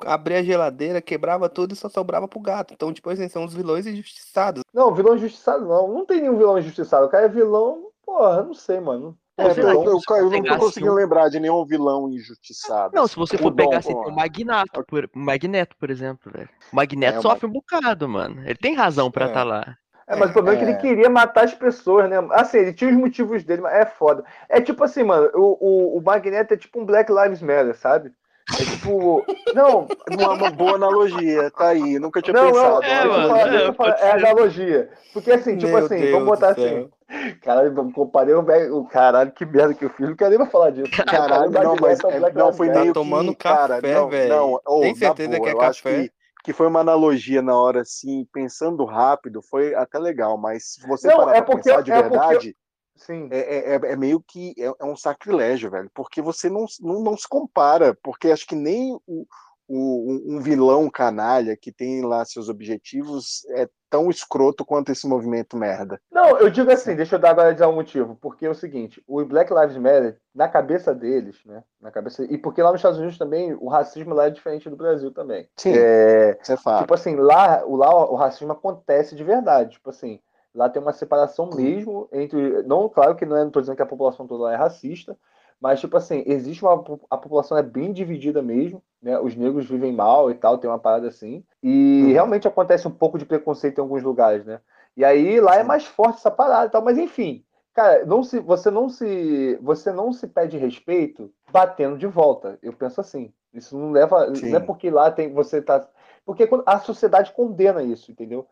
abria a geladeira, quebrava tudo e só sobrava pro gato. Então, tipo assim, são os vilões injustiçados. Não, vilão injustiçado não. Não tem nenhum vilão injustiçado. O cara é vilão, porra, não sei, mano. Não, É, sei eu, eu, eu, não tô conseguindo um- lembrar de nenhum vilão injustiçado. Não, se você O for Dom, pegar assim, o Magnato, por, Magneto, por exemplo, velho. O Magneto É, o sofre um bocado, mano. Ele tem razão pra É. estar lá. É, mas o problema é que É. ele queria matar as pessoas, né? Assim, ele tinha os motivos dele, mas é foda. É tipo assim, mano, o, o, o Magneto é tipo um Black Lives Matter, sabe? É tipo. Não, Uma, uma boa analogia, tá aí. Nunca tinha não, não, pensado. É, deixa, eu mano, falar, é, é ser. analogia. Porque assim, tipo Meu assim, Deus vamos botar assim. Caralho, comparei o, Black- o caralho, que merda que eu fiz. Não quero nem mais falar disso. Caralho, não, mas é não, foi meio Tá tomando que, cara, café, não, velho. não, ô, Tem certeza boa, que é eu acho café? que, que foi uma analogia na hora, assim, pensando rápido, foi até legal, mas se você Não, parar é pra porque- pensar de é porque- verdade, Sim. é, é, é- é meio que é, é um sacrilégio, velho, porque você não, não, não se compara, porque acho que nem o, o- um vilão canalha que tem lá seus objetivos é tão escroto quanto esse movimento merda. Não, eu digo assim, deixa eu dar agora um motivo. Porque é o seguinte, o Black Lives Matter, na cabeça deles, né? Na cabeça, e porque lá nos Estados Unidos também o racismo lá é diferente do Brasil também. Sim, É, isso é fato. tipo assim, lá, o- lá o racismo acontece de verdade. Tipo assim, lá tem uma separação mesmo entre. Não, claro que não é, não tô dizendo que a população toda lá é racista, mas tipo assim, existe uma. A população é bem dividida mesmo, né? Os negros vivem mal e tal, tem uma parada assim. E Uhum. realmente acontece um pouco de preconceito em alguns lugares, né? E aí lá é mais forte essa parada e tal, mas enfim. Cara, não se, você não se, você não se pede respeito batendo de volta. Eu penso assim. Isso não leva, Sim. não é porque lá tem você tá, porque a sociedade condena isso, entendeu?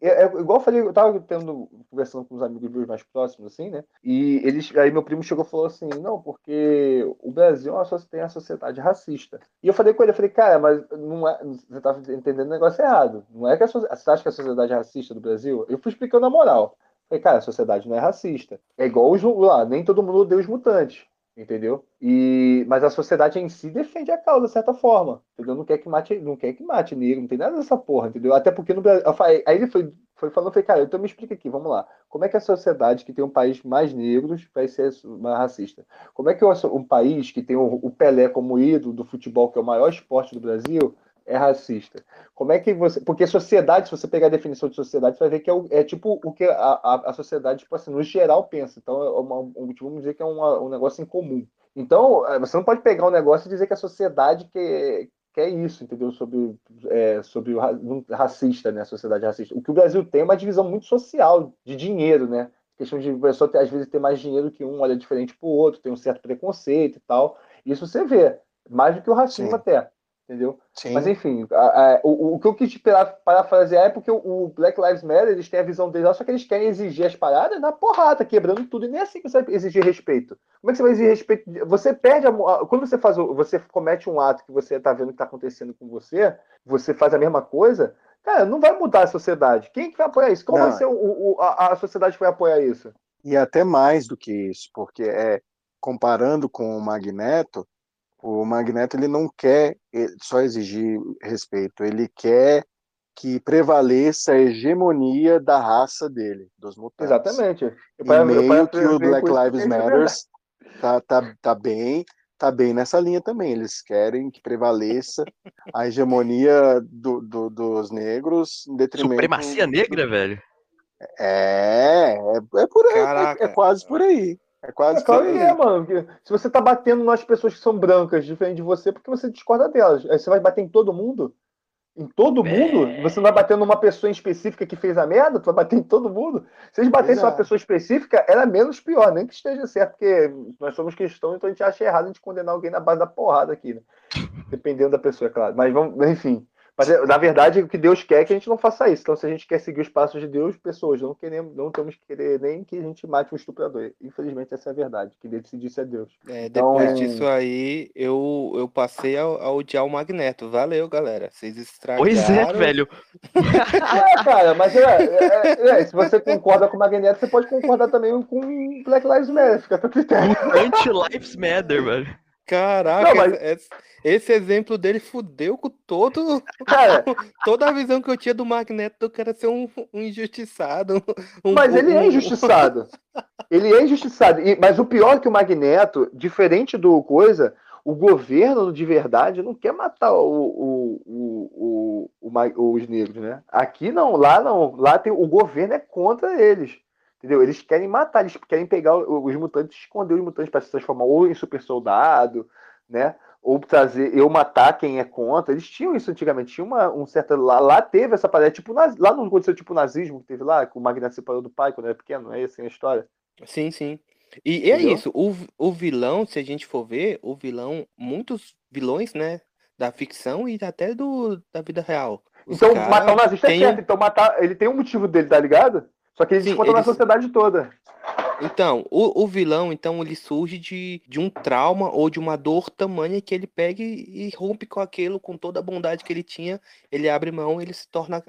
É, é igual eu falei, eu tava tendo, conversando com os amigos meus mais próximos, assim, né? E eles, aí meu primo chegou e falou assim, não, porque o Brasil é socie- tem a sociedade racista. E eu falei com ele, eu falei, cara, mas não é, você tá entendendo o negócio errado. Não é que a, você acha que a sociedade é racista do Brasil? Eu fui explicando a moral. Falei, cara, a sociedade não é racista. É igual os, lá, nem todo mundo odeia os mutantes. Entendeu? E, mas a sociedade em si defende a causa de certa forma. Entendeu? Não quer que mate, não quer que mate negro, não tem nada dessa porra, entendeu? Até porque no Brasil. Aí ele foi, foi falando, falei, cara, então me explica aqui, vamos lá. Como é que a sociedade que tem um país mais negros vai ser mais racista? Como é que um país que tem o Pelé como ídolo do futebol, que é o maior esporte do Brasil, é racista? Como é que você. Porque sociedade, se você pegar a definição de sociedade, você vai ver que é, o- é tipo o que a, a, a sociedade, tipo assim, no geral pensa. Então, é uma, um, vamos dizer que é uma- um negócio em comum. Então, eh, você não pode pegar um negócio e dizer que a sociedade quer, quer isso, entendeu? Sobre, é, sobre o ra- racista, né? A sociedade racista. O que o Brasil tem é uma divisão muito social, de dinheiro, né? questão de pessoa ter, às vezes ter mais dinheiro que um, olha diferente pro outro, tem um certo preconceito e tal. Isso você vê, mais do que o racismo Sim. até, entendeu? Sim. Mas enfim, a- a- o, o que eu quis para- parafrasear é porque o, o Black Lives Matter, eles têm a visão deles, lá, só que eles querem exigir as paradas na porrada, quebrando tudo, e nem é assim que você vai exigir respeito. Como é que você vai exigir respeito? Você perde a, quando você faz, o- você comete um ato que você tá vendo que tá acontecendo com você, você faz a mesma coisa, cara, não vai mudar a sociedade. Quem que vai apoiar isso? Não. vai ser o, o- a, a sociedade que vai apoiar isso? E até mais do que isso, porque é comparando com o Magneto, o Magneto ele não quer eh, só exigir respeito, ele quer que prevaleça a hegemonia da raça dele, dos mutantes. Exatamente. Eu E eu meio que parafraseei o Black Lives é Matter tá, tá, tá bem, tá bem nessa linha também. Eles querem que prevaleça a hegemonia do, do, dos negros em detrimento. Supremacia negra, velho? É, é, é por aí. É, é, quase por aí. É quase é, claro que é, mano. Se você tá batendo nas pessoas que são brancas, diferente de você, porque você discorda delas. Aí você vai bater em todo mundo? Em todo é. mundo? Você não vai bater numa pessoa específica que fez a merda? Tu vai bater em todo mundo? Se eles batessem numa pessoa específica, era menos pior, nem que esteja certo, porque nós somos cristãos, então a gente acha errado a gente condenar alguém na base da porrada aqui, né? Dependendo da pessoa, é claro. Mas vamos, enfim. Mas, é, na verdade, o que Deus quer é que a gente não faça isso. Então, se a gente quer seguir os passos de Deus, pessoas, não, queremos, não temos que querer nem que a gente mate um estuprador. Infelizmente, essa é a verdade. Que decidisse é Deus. É, então, depois disso aí, eu, eu passei a, a odiar o Magneto. Valeu, galera. Vocês estragaram. Pois é, velho. é, cara, mas é, é, é, se você concorda com o Magneto, você pode concordar também com Black Lives Matter. Fica critério. Anti-Lives Matter, velho. Caraca, não, mas... esse, esse, exemplo dele fudeu com todo, cara, toda a visão que eu tinha do Magneto do cara ser um, um injustiçado. Um, mas ele é injustiçado. ele é injustiçado. E, mas o pior é que o Magneto, diferente do coisa, o governo de verdade não quer matar o, o, o, os negros, né? Aqui não, lá não. Lá tem, o governo é contra eles. Entendeu? Eles querem matar, eles querem pegar os mutantes, esconder os mutantes para se transformar ou em super soldado, né? Ou trazer, eu matar quem é contra. Eles tinham isso antigamente, tinha uma, um certo. Lá, lá teve essa parada, tipo, lá não aconteceu tipo o nazismo que teve lá, que o Magneto separou do pai quando era pequeno, não é assim a história? Sim, sim. E é isso, o, o vilão, se a gente for ver, o vilão, muitos vilões, né, da ficção e até do, da vida real. Os então, matar o nazista é certo, então matar, ele tem um motivo dele, tá ligado? Só que ele Sim, desconta na sociedade toda. Então, o, o, vilão, então, ele surge de, de um trauma ou de uma dor tamanha que ele pega e, e, rompe com aquilo, com toda a bondade que ele tinha, ele abre mão, ele se torna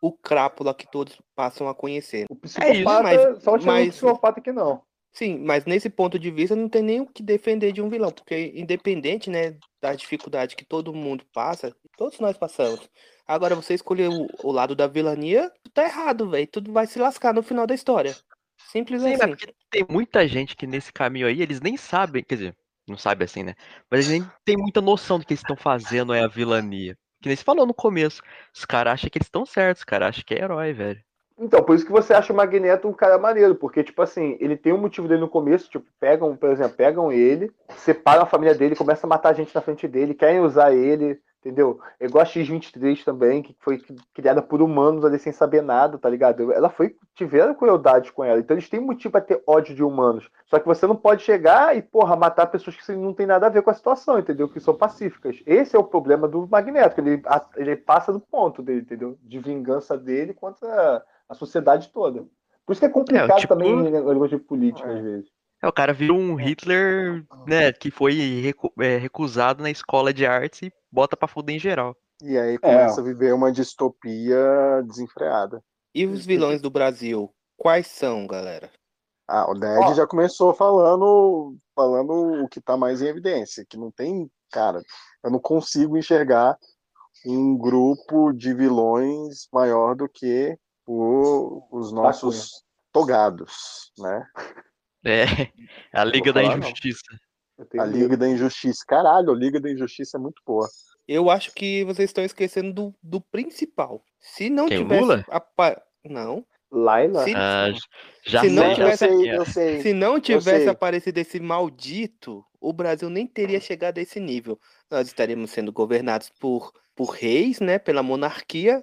o crápula que todos passam a conhecer. O psicopata, é isso, mas, só mas, o psicopata que não. Sim, mas nesse ponto de vista não tem nem o que defender de um vilão, porque independente, né, da dificuldade que todo mundo passa, todos nós passamos, Agora, você escolher o, o lado da vilania, tá errado, velho. Tudo vai se lascar no final da história. Simples Sim, assim. tem muita gente que nesse caminho aí, eles nem sabem, quer dizer, não sabe assim, né? Mas eles nem tem muita noção do que eles estão fazendo é a vilania. Que nem se falou no começo. Os caras acham que eles estão certos, os caras acham que é herói, velho. Então, por isso que você acha o Magneto um cara maneiro, porque, tipo assim, ele tem um motivo dele no começo, tipo, pegam, por exemplo, pegam ele, separam a família dele, começam a matar gente na frente dele, querem usar ele, Entendeu? É igual a X-23 também, que foi criada por humanos ali sem saber nada, tá ligado? Ela foi. Tiveram crueldade com ela. Então eles têm motivo pra ter ódio de humanos. Só que você não pode chegar e, porra, matar pessoas que não tem nada a ver com a situação, entendeu? Que são pacíficas. Esse é o problema do Magneto. Ele, ele passa do ponto dele, entendeu? De vingança dele contra a sociedade toda. Por isso que é complicado é, tipo... também em negócio de política, às vezes. É, o cara viu um Hitler, né, que foi recu é, recusado na escola de artes e bota pra fuder em geral. E aí começa é. a viver uma distopia desenfreada. E os vilões do Brasil, quais são, galera? Ah, o Ned já começou falando, falando o que tá mais em evidência, que não tem, cara, eu não consigo enxergar um grupo de vilões maior do que o, os nossos togados, né? É, a Liga da Injustiça. A Liga da Injustiça. Caralho, a Liga da Injustiça é muito boa. Eu acho que vocês estão esquecendo do, do principal. Se não Quem, tivesse. Lula? Não. Laila? Se, ah, já se sei, não tivesse, já sei, eu sei. Se não tivesse aparecido esse maldito, o Brasil nem teria chegado a esse nível. Nós estaríamos sendo governados por, por reis, né? Pela monarquia.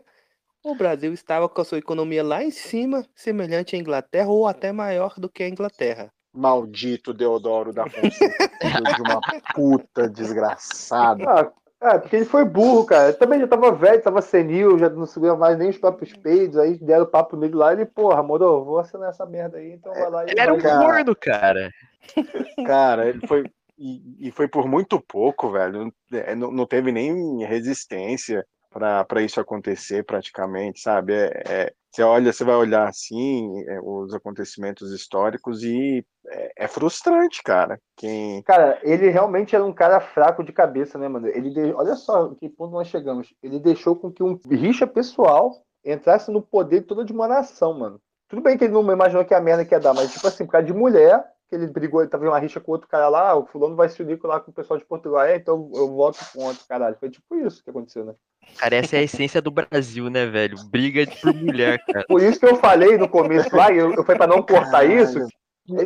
O Brasil estava com a sua economia lá em cima, semelhante à Inglaterra ou até maior do que a Inglaterra. Maldito Deodoro da Fonseca, de uma puta desgraçada. Ah, é, porque ele foi burro, cara. Ele também já tava velho, tava senil, já não subia mais nem os próprios peidos, aí deram papo nele lá e ele, porra, moro, vou assinar essa merda aí, então vai lá e. Ele era um gordo, cara. Cara, ele foi. E, e, foi por muito pouco, velho. Não, não teve nem resistência para isso acontecer praticamente, sabe? É, é, você olha, você vai olhar assim é, os acontecimentos históricos e é, é, frustrante, cara. Quem... Cara, ele realmente era um cara fraco de cabeça, né, mano? Ele de... olha só que ponto nós chegamos. Ele deixou com que um rixa pessoal entrasse no poder toda de uma nação, mano. Tudo bem que ele não imaginou que a merda que ia dar, mas tipo assim, por causa de mulher, que ele brigou, ele tava em uma rixa com outro cara lá, o fulano vai se unir lá com o pessoal de Portugal. É, então eu voto contra, caralho. Foi tipo isso que aconteceu, né? Cara, essa é a essência do Brasil, né, velho? Briga por mulher, cara. Por isso que eu falei no começo lá, e eu, eu falei pra não cortar Caralho. isso.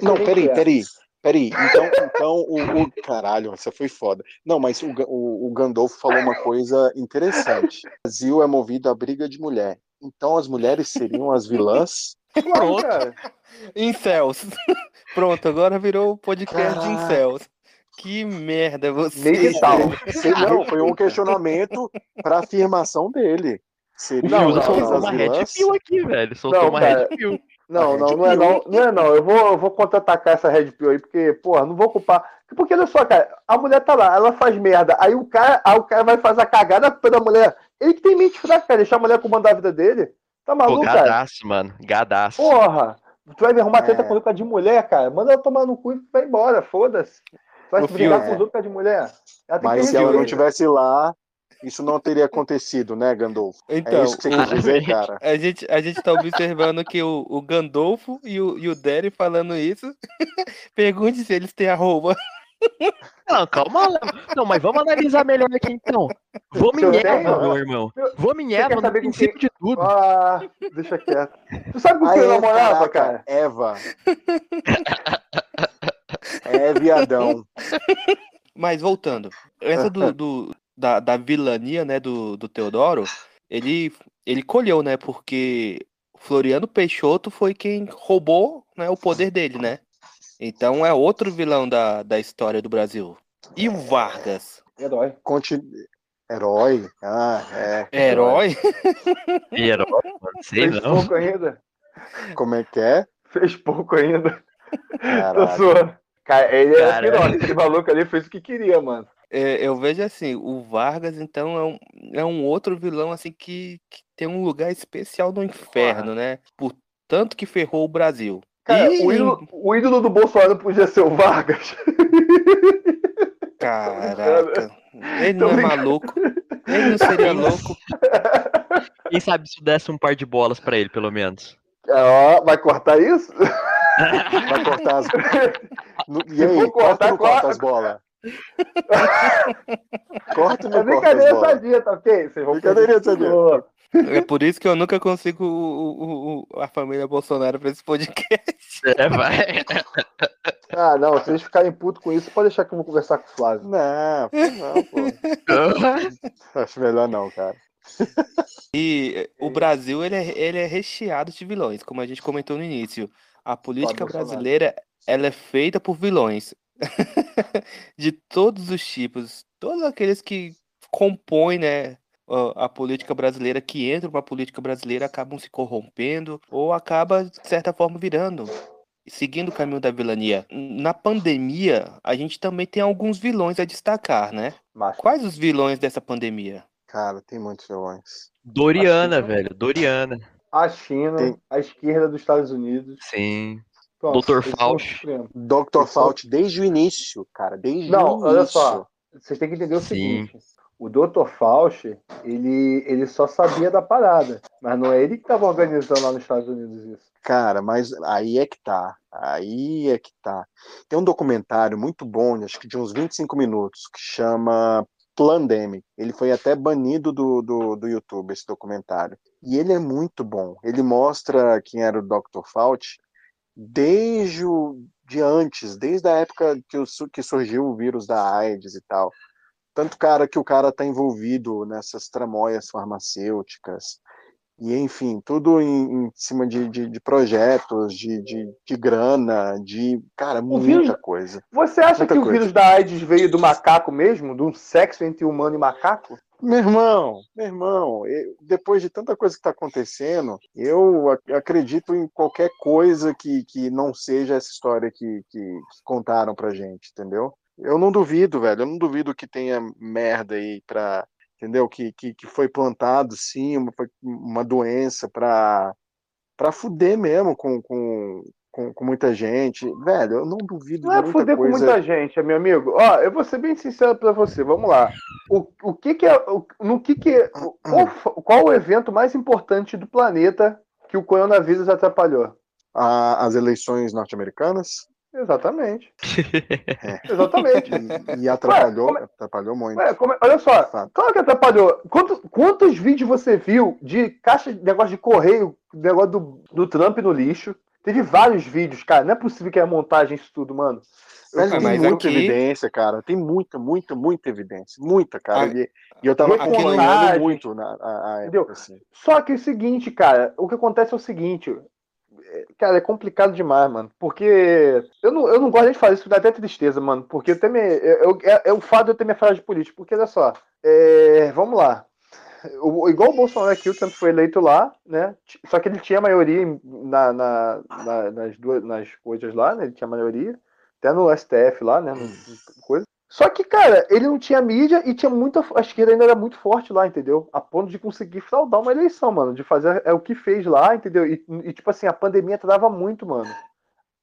Não, peraí, é. peraí. Peraí, então, então o, o- Caralho, essa foi foda. Não, mas o, o, o Gandolfo falou uma coisa interessante. O Brasil é movido à briga de mulher. Então as mulheres seriam as vilãs? Cara. Incels. Pronto, agora virou o podcast de Caraca. Incels. Que merda você. Meio que tal. Sei não, foi um questionamento para afirmação dele. O Seriam Não, não, soltou não, uma red pill aqui, velho. Soltou Não, uma cara. red pill. Não, não, não é não. Não é não. Eu vou, eu vou contra-atacar essa Red Pill aí, porque, porra, não vou culpar. Porque olha só, cara, a mulher tá lá, ela faz merda. Aí o cara, aí o cara vai fazer a cagada pela mulher. Ele que tem mente fraca, cara, deixar a mulher comando a vida dele. Tá Pô, maluco, cara? gadaço, mano. Gadaço. Porra! Tu vai me arrumar treta É. com de mulher, cara. Manda ela tomar no cu e vai embora, foda-se. Vai se brigar com outros de mulher. Ela tem Mas que se ela não tivesse lá, isso não teria acontecido, né, Gandolfo? Então, é isso que você quis dizer, cara? a, gente, a gente tá observando que o, o Gandolfo e o, e o Derry falando isso. Pergunte se eles têm arroba. Não, calma lá. Não, mas vamos analisar melhor aqui então. Vou me Eu Eva, tenho. meu irmão. Vou me quer Eva no princípio de tudo. Ah, deixa quieto. Tu sabe com quem eu é, namorava, caraca, cara? Eva. É viadão. Mas voltando, essa do, do- da, da vilania, né, do, do Teodoro, ele, ele colheu, né, porque Floriano Peixoto foi quem roubou, né, o poder dele, né? Então é outro vilão da, da história do Brasil. E o Vargas? Herói. Conti... Herói? Ah, é. Herói? Herói, mano. Sei Fez não. pouco ainda. Como é que é? Fez pouco ainda. Tô Caralho. Cara, ele era Caralho. piroca. Aquele maluco ali fez o que queria, mano. É, eu vejo assim, o Vargas, então, é um, é um outro vilão, assim, que, que tem um lugar especial no inferno, né? Por tanto que ferrou o Brasil. Cara, E- o, ídolo, o ídolo do Bolsonaro podia ser o Vargas. Caraca, ele não é maluco. Ele não seria louco. Quem sabe se desse um par de bolas pra ele, pelo menos. Ó, vai cortar isso? Vai cortar as. E aí, corta corta corta. as bolas? Corta ou É não corta as brincadeira sadia, tá ok? Vocês vão Brincadeira sadia. É por isso que eu nunca consigo o- o- o- a família Bolsonaro pra esse podcast. É, vai. Ah, não, se eles ficarem putos com isso, pode deixar que eu vou conversar com o Flávio. Não, não, pô. Acho melhor não, cara. E o Brasil, ele é, ele é recheado de vilões, como a gente comentou no início. A política brasileira, ela é feita por vilões. de todos os tipos. Todos aqueles que compõem, né, a política brasileira, que entram pra política brasileira, acabam se corrompendo ou acaba, de certa forma, virando. Seguindo o caminho da vilania. Na pandemia, a gente também tem alguns vilões a destacar, né? Mas, Quais os vilões dessa pandemia? Cara, tem muitos vilões. Doriana, velho. Doriana. A China, Tem- a esquerda dos Estados Unidos. Sim. Pronto, Dr. Fauci. Dr. Fauci, desde o início, cara, desde Não, o início. olha só. Vocês têm que entender o Sim. seguinte. O Dr. Fauci, ele, ele só sabia da parada. Mas não é ele que estava organizando lá nos Estados Unidos isso. Cara, mas aí é que tá. Aí é que tá. Tem um documentário muito bom, acho que de uns 25 minutos, que chama Plandemic. Ele foi até banido do, do, do YouTube, esse documentário. E ele é muito bom. Ele mostra quem era o Dr. Fauci desde o, de antes, desde a época que, o, que surgiu o vírus da AIDS e tal. Tanto cara que o cara tá envolvido nessas tramóias farmacêuticas, e enfim, tudo em, em cima de, de, de projetos, de, de, de grana, de, cara, muita vírus- coisa. Você acha Muita que o coisa. vírus da AIDS veio do macaco mesmo? Um sexo entre humano e macaco? Meu irmão, meu irmão, eu- depois de tanta coisa que está acontecendo, eu ac- acredito em qualquer coisa que, que não seja essa história que, que, que contaram pra gente, entendeu? Eu não duvido, velho, eu não duvido que tenha merda aí pra, entendeu? Que, que, que foi plantado, sim, uma, uma doença pra, pra fuder mesmo com, com, com, com muita gente. Velho, eu não duvido Não é de muita foder com coisa. muita gente, meu amigo. Ó, eu vou ser bem sincero pra você. Vamos lá. O, o que que é. o- no que que. o- qual o evento mais importante do planeta que o coronavírus atrapalhou? A- as eleições norte-americanas? Exatamente. Exatamente. E, e atrapalhou, Ué, como atrapalhou muito. Ué, como é- olha só, claro que atrapalhou. Quanto- quantos vídeos você viu de caixa de negócio de correio, negócio do, do Trump no lixo? Teve vários vídeos, cara. Não é possível que é montagem isso tudo, mano. Mas tem mas muita aqui- evidência, cara. Tem muita, muita, muita evidência. Muita, cara. Ah, E, e eu tava acompanhando muito na a, a Entendeu? época, assim. Só que é o seguinte, cara, o que acontece é o seguinte. É, Cara, é complicado demais, mano. Porque eu não, eu não gosto nem de fazer isso, dá até tristeza, mano. Porque eu tenho eu- é, é o fato de eu ter minha frase política. Porque olha só, é, vamos lá. O- igual o Bolsonaro aqui, o Trump foi eleito lá, né? Só que ele tinha maioria na, na- na- nas duas nas coisas lá, né? Ele tinha maioria. Até no STF lá, né? no coisa. Só que, cara, ele não tinha mídia e tinha muita. A esquerda ainda era muito forte lá, entendeu? A ponto de conseguir fraudar uma eleição, mano. De fazer é o que fez lá, entendeu? E, e, tipo assim, a pandemia trava muito, mano.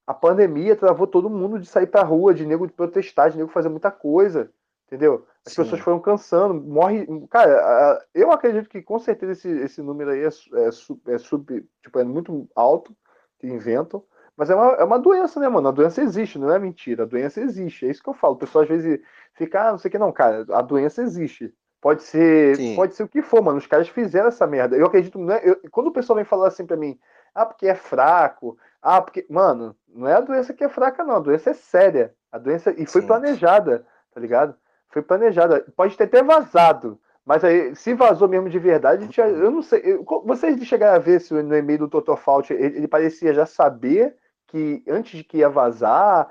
A pandemia travou todo mundo de sair pra rua, de nego de protestar, de nego fazer muita coisa, entendeu? As Sim. pessoas foram cansando, morre. Cara, eu acredito que com certeza esse, esse número aí é, é, é sub, tipo, é muito alto que inventam. Mas é uma, é uma doença, né, mano? A doença existe, não é mentira. A doença existe. É isso que eu falo. O pessoal às vezes fica, ah, não sei o que, não, cara. A doença existe. Pode ser, Sim. pode ser o que for, mano. Os caras fizeram essa merda. Eu acredito, não é, eu- quando o pessoal vem falar assim pra mim, ah, porque é fraco, ah, porque. Mano, não é a doença que é fraca, não. A doença é séria. A doença. E foi Sim. planejada, tá ligado? Foi planejada. Pode ter até vazado. Mas aí, se vazou mesmo de verdade, tinha- eu não sei. eu- vocês chegaram a ver se no e-mail do Total Fault ele, ele parecia já saber que antes de que ia vazar,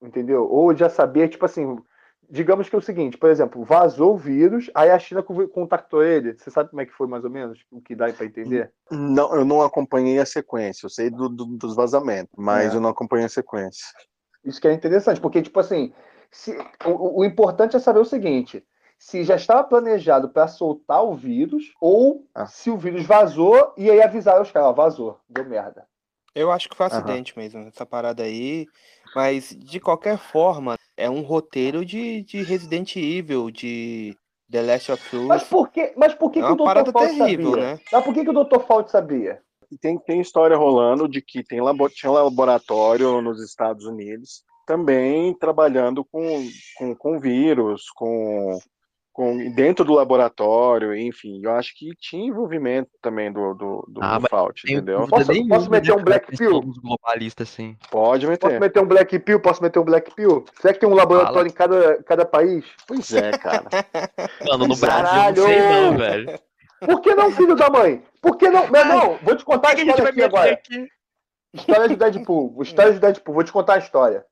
entendeu? Ou já saber, tipo assim, digamos que é o seguinte, por exemplo, vazou o vírus, aí a China co- contactou ele. Você sabe como é que foi mais ou menos? O que dá pra entender? Não, eu não acompanhei a sequência. Eu sei do- do- dos vazamentos, mas É. eu não acompanhei a sequência. Isso que é interessante, porque, tipo assim, se- o, o importante é saber o seguinte: se já estava planejado para soltar o vírus, ou Ah. se o vírus vazou e aí avisaram os caras, ó, vazou, deu merda. Eu acho que foi Aham. acidente mesmo, essa parada aí. Mas, de qualquer forma, é um roteiro de, de Resident Evil, de The Last of Mas Us. por que, mas por que, É que o Dr. Fault terrível, sabia? né? Mas por que, que o Dr. Fault sabia? Tem, tem história rolando de que tem labo, tinha um laboratório nos Estados Unidos também trabalhando com, com, com vírus, com, com dentro do laboratório, enfim. Eu acho que tinha envolvimento também do, do, do, Ah, do Fault, entendeu? Posso- nenhuma, posso meter né, um Black Pill? Somos globalistas, assim. Pode Posso meter. meter um Black Pill? Posso meter um Black Pill? Será que tem um laboratório em cada, cada país? Pois é, cara. Mano, no Caralho! Brasil, não sei não, velho. Por que não, filho da mãe? Por que não? Meu irmão, vou te contar a história aqui agora. História de Deadpool. História de Deadpool. Vou te contar a história.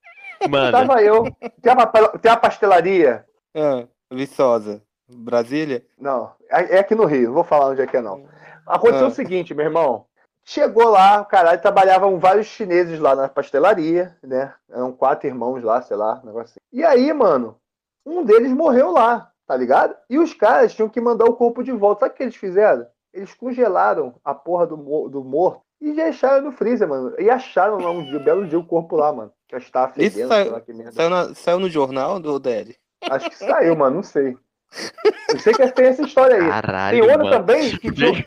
Mano, Tava eu. Tem uma, tem uma pastelaria. Ah, Viçosa. Brasília? Não, é é aqui no Rio. Não vou falar onde é que é, não. Aconteceu Ah. o seguinte, meu irmão. Chegou lá, caralho, trabalhavam vários chineses lá na pastelaria, né? Eram quatro irmãos lá, sei lá, um negócio assim. E aí, mano, um deles morreu lá, tá ligado? E os caras tinham que mandar o corpo de volta. Sabe o que eles fizeram? Eles congelaram a porra do, do morto e deixaram no freezer, mano. E acharam lá um dia, um belo dia o corpo lá, mano. Que estava Isso fedendo, saiu- merda. Saiu, na- saiu no jornal do DL? Acho que saiu, mano, não sei. Eu sei que tem essa história aí. caralho, Tem outra mano. também que tem,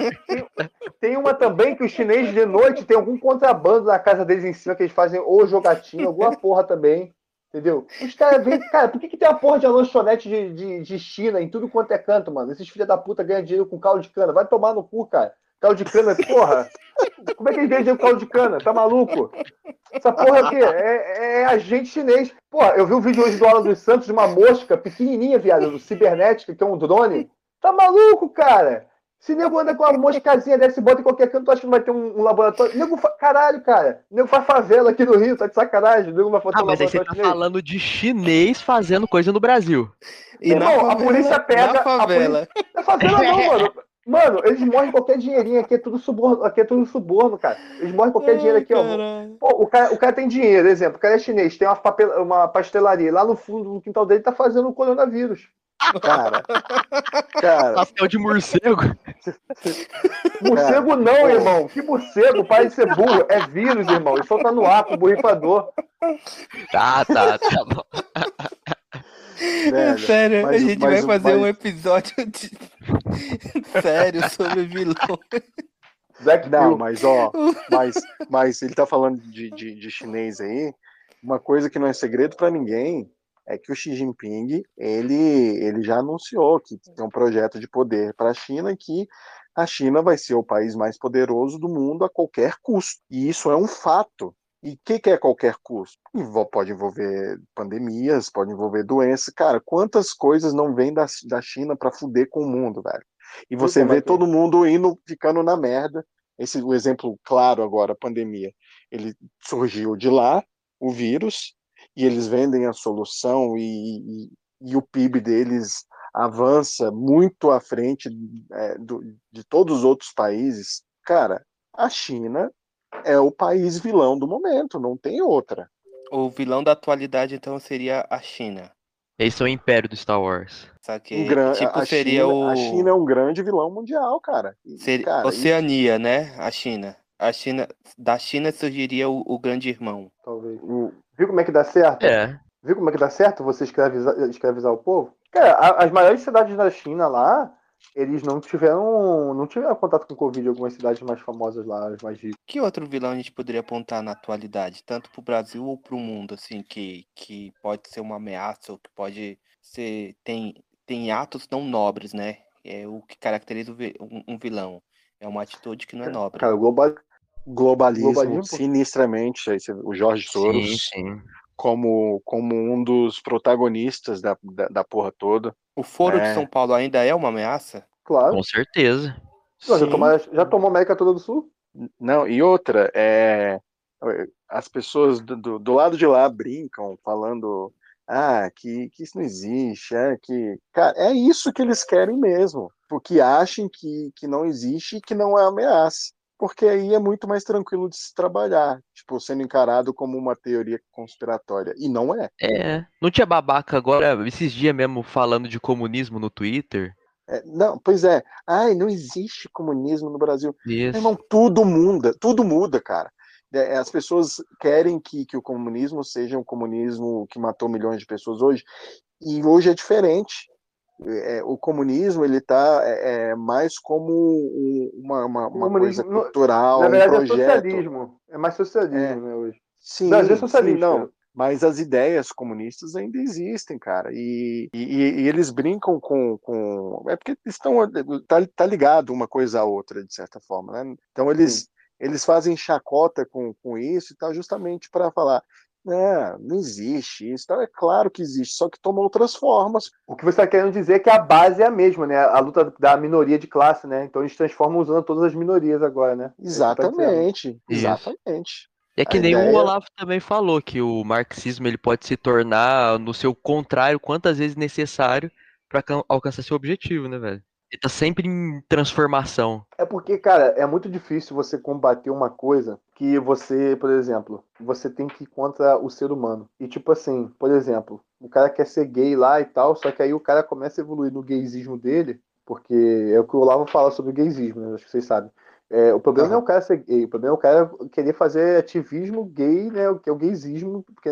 tem uma também que os chineses de noite tem algum contrabando na casa deles em cima que eles fazem ou jogatinho, alguma porra também. Entendeu? Os caras vêm. Cara, por que, que tem a porra de uma lanchonete de, de, de China em tudo quanto é canto, mano? Esses filhos da puta ganham dinheiro com caldo de cana. Vai tomar no cu, cara. Caldo de cana, porra. Como é que eles com caldo de cana? Tá maluco? Essa porra é o quê? É, é agente chinês. Porra, eu vi um vídeo hoje do Alan dos Santos de uma mosca pequenininha, viado, do cibernética, que é um drone. Tá maluco, cara? Se nego anda com uma moscazinha dessa e bota em qualquer canto, tu acha que não vai ter um, um laboratório? Nego fa... Caralho, cara. Nego faz favela aqui no Rio, tá de sacanagem. Nego vai botar Ah, um mas aí você tá chinês. falando de chinês fazendo coisa no Brasil. E Meu irmão, a polícia pega- Na a favela. Não é favela não, mano. Mano, eles morrem qualquer dinheirinho. Aqui é tudo suborno, aqui é tudo suborno, cara. Eles morrem qualquer dinheiro aqui, ó. Caralho. Pô, o cara, o cara tem dinheiro, exemplo, o cara é chinês, tem uma, papel, uma pastelaria. Lá no fundo do quintal dele tá fazendo o coronavírus. Cara, cara, Pastel de morcego. Morcego não, pô. irmão. Que morcego? Para de ser burro. É vírus, irmão. Ele solta no ar com o borrifador. Tá, tá, tá bom. Velho. Sério, mas a o- gente vai fazer mas- um episódio de... sério sobre vilão. Zack Não, mas ó, mas, mas ele tá falando de, de, de chinês aí. uma coisa que não é segredo para ninguém é que o Xi Jinping ele, ele já anunciou que tem um projeto de poder para a China que a China vai ser o país mais poderoso do mundo a qualquer custo. E isso é um fato. E o que, que, é qualquer custo? Pode envolver pandemias, pode envolver doenças. Cara, quantas coisas não vêm da, da China para fuder com o mundo, velho? E você vê todo mundo indo, ficando na merda. Esse o exemplo claro agora, a pandemia. Ele surgiu de lá, o vírus, e eles vendem a solução e, e, e o PIB deles avança muito à frente é, do, de todos os outros países. Cara, a China é o país vilão do momento, não tem outra. O vilão da atualidade, então, seria a China. Esse é o império do Star Wars. Um gran... tipo, a, seria China, o... a China é um grande vilão mundial, cara. Seria... cara Oceania, e... né? A China. A China. Da China surgiria o, o grande irmão. Talvez. Viu como é que dá certo? É. Viu como é que dá certo você escravizar, escravizar o povo? Cara, as maiores cidades da China lá, eles não tiveram não tiveram contato com Covid em algumas cidades mais famosas lá, as mais ricas. Que outro vilão a gente poderia apontar na atualidade, tanto para o Brasil ou para o mundo, assim, que, que pode ser uma ameaça ou que pode ser tem tem atos não nobres, né? É o que caracteriza um, vilão. É uma atitude que não é nobre. Cara, global... globalismo, globalismo sinistramente, o Jorge Soros sim, sim. como como um dos protagonistas da, da, da porra toda. O Foro é. de São Paulo ainda é uma ameaça? Claro. Com certeza. já, tomou, já tomou América toda do Sul? Não, e outra, é, as pessoas do, do, do, lado de lá brincam, falando ah, que, que isso não existe, é que. Cara, é isso que eles querem mesmo. Porque achem que, que não existe e que não é ameaça porque aí é muito mais tranquilo de se trabalhar, tipo, sendo encarado como uma teoria conspiratória. E não é. É. Não tinha babaca agora, esses dias mesmo, falando de comunismo no Twitter? É, não, pois é. Ai, não existe comunismo no Brasil. Isso. Irmão, tudo muda, tudo muda, cara. É, as pessoas querem que, que o comunismo seja um comunismo que matou milhões de pessoas hoje, e hoje é diferente é, o comunismo ele está é, é, mais como uma, uma, uma coisa cultural, na verdade um projeto. é socialismo, é mais socialismo é. né, hoje. Sim, Brasil é sim, não. Mas as ideias comunistas ainda existem, cara. E, e, e, eles brincam com, com. É porque estão. Tá, tá ligado uma coisa à outra, de certa forma. Né? Então eles, eles fazem chacota com, com isso e tal, justamente para falar: é, não existe isso. Então, é claro que existe, só que toma outras formas. O que você está querendo dizer é que a base é a mesma, né? A luta da minoria de classe, né? Então eles transformam usando todas as minorias agora, né? É exatamente, tá exatamente. E é que a nem ideia... o Olavo também falou que o marxismo ele pode se tornar no seu contrário quantas vezes necessário para alcançar seu objetivo, né, velho? Ele tá sempre em transformação. É porque, cara, é muito difícil você combater uma coisa que você, por exemplo, você tem que ir contra o ser humano. E tipo assim, por exemplo, o cara quer ser gay lá e tal, só que aí o cara começa a evoluir no gaysismo dele, porque é o que o Olavo fala sobre o gaysismo, né? acho que vocês sabem. É, o problema uhum. não é o cara ser gay, o problema é o cara querer fazer ativismo gay, né? O que é o gaysismo, porque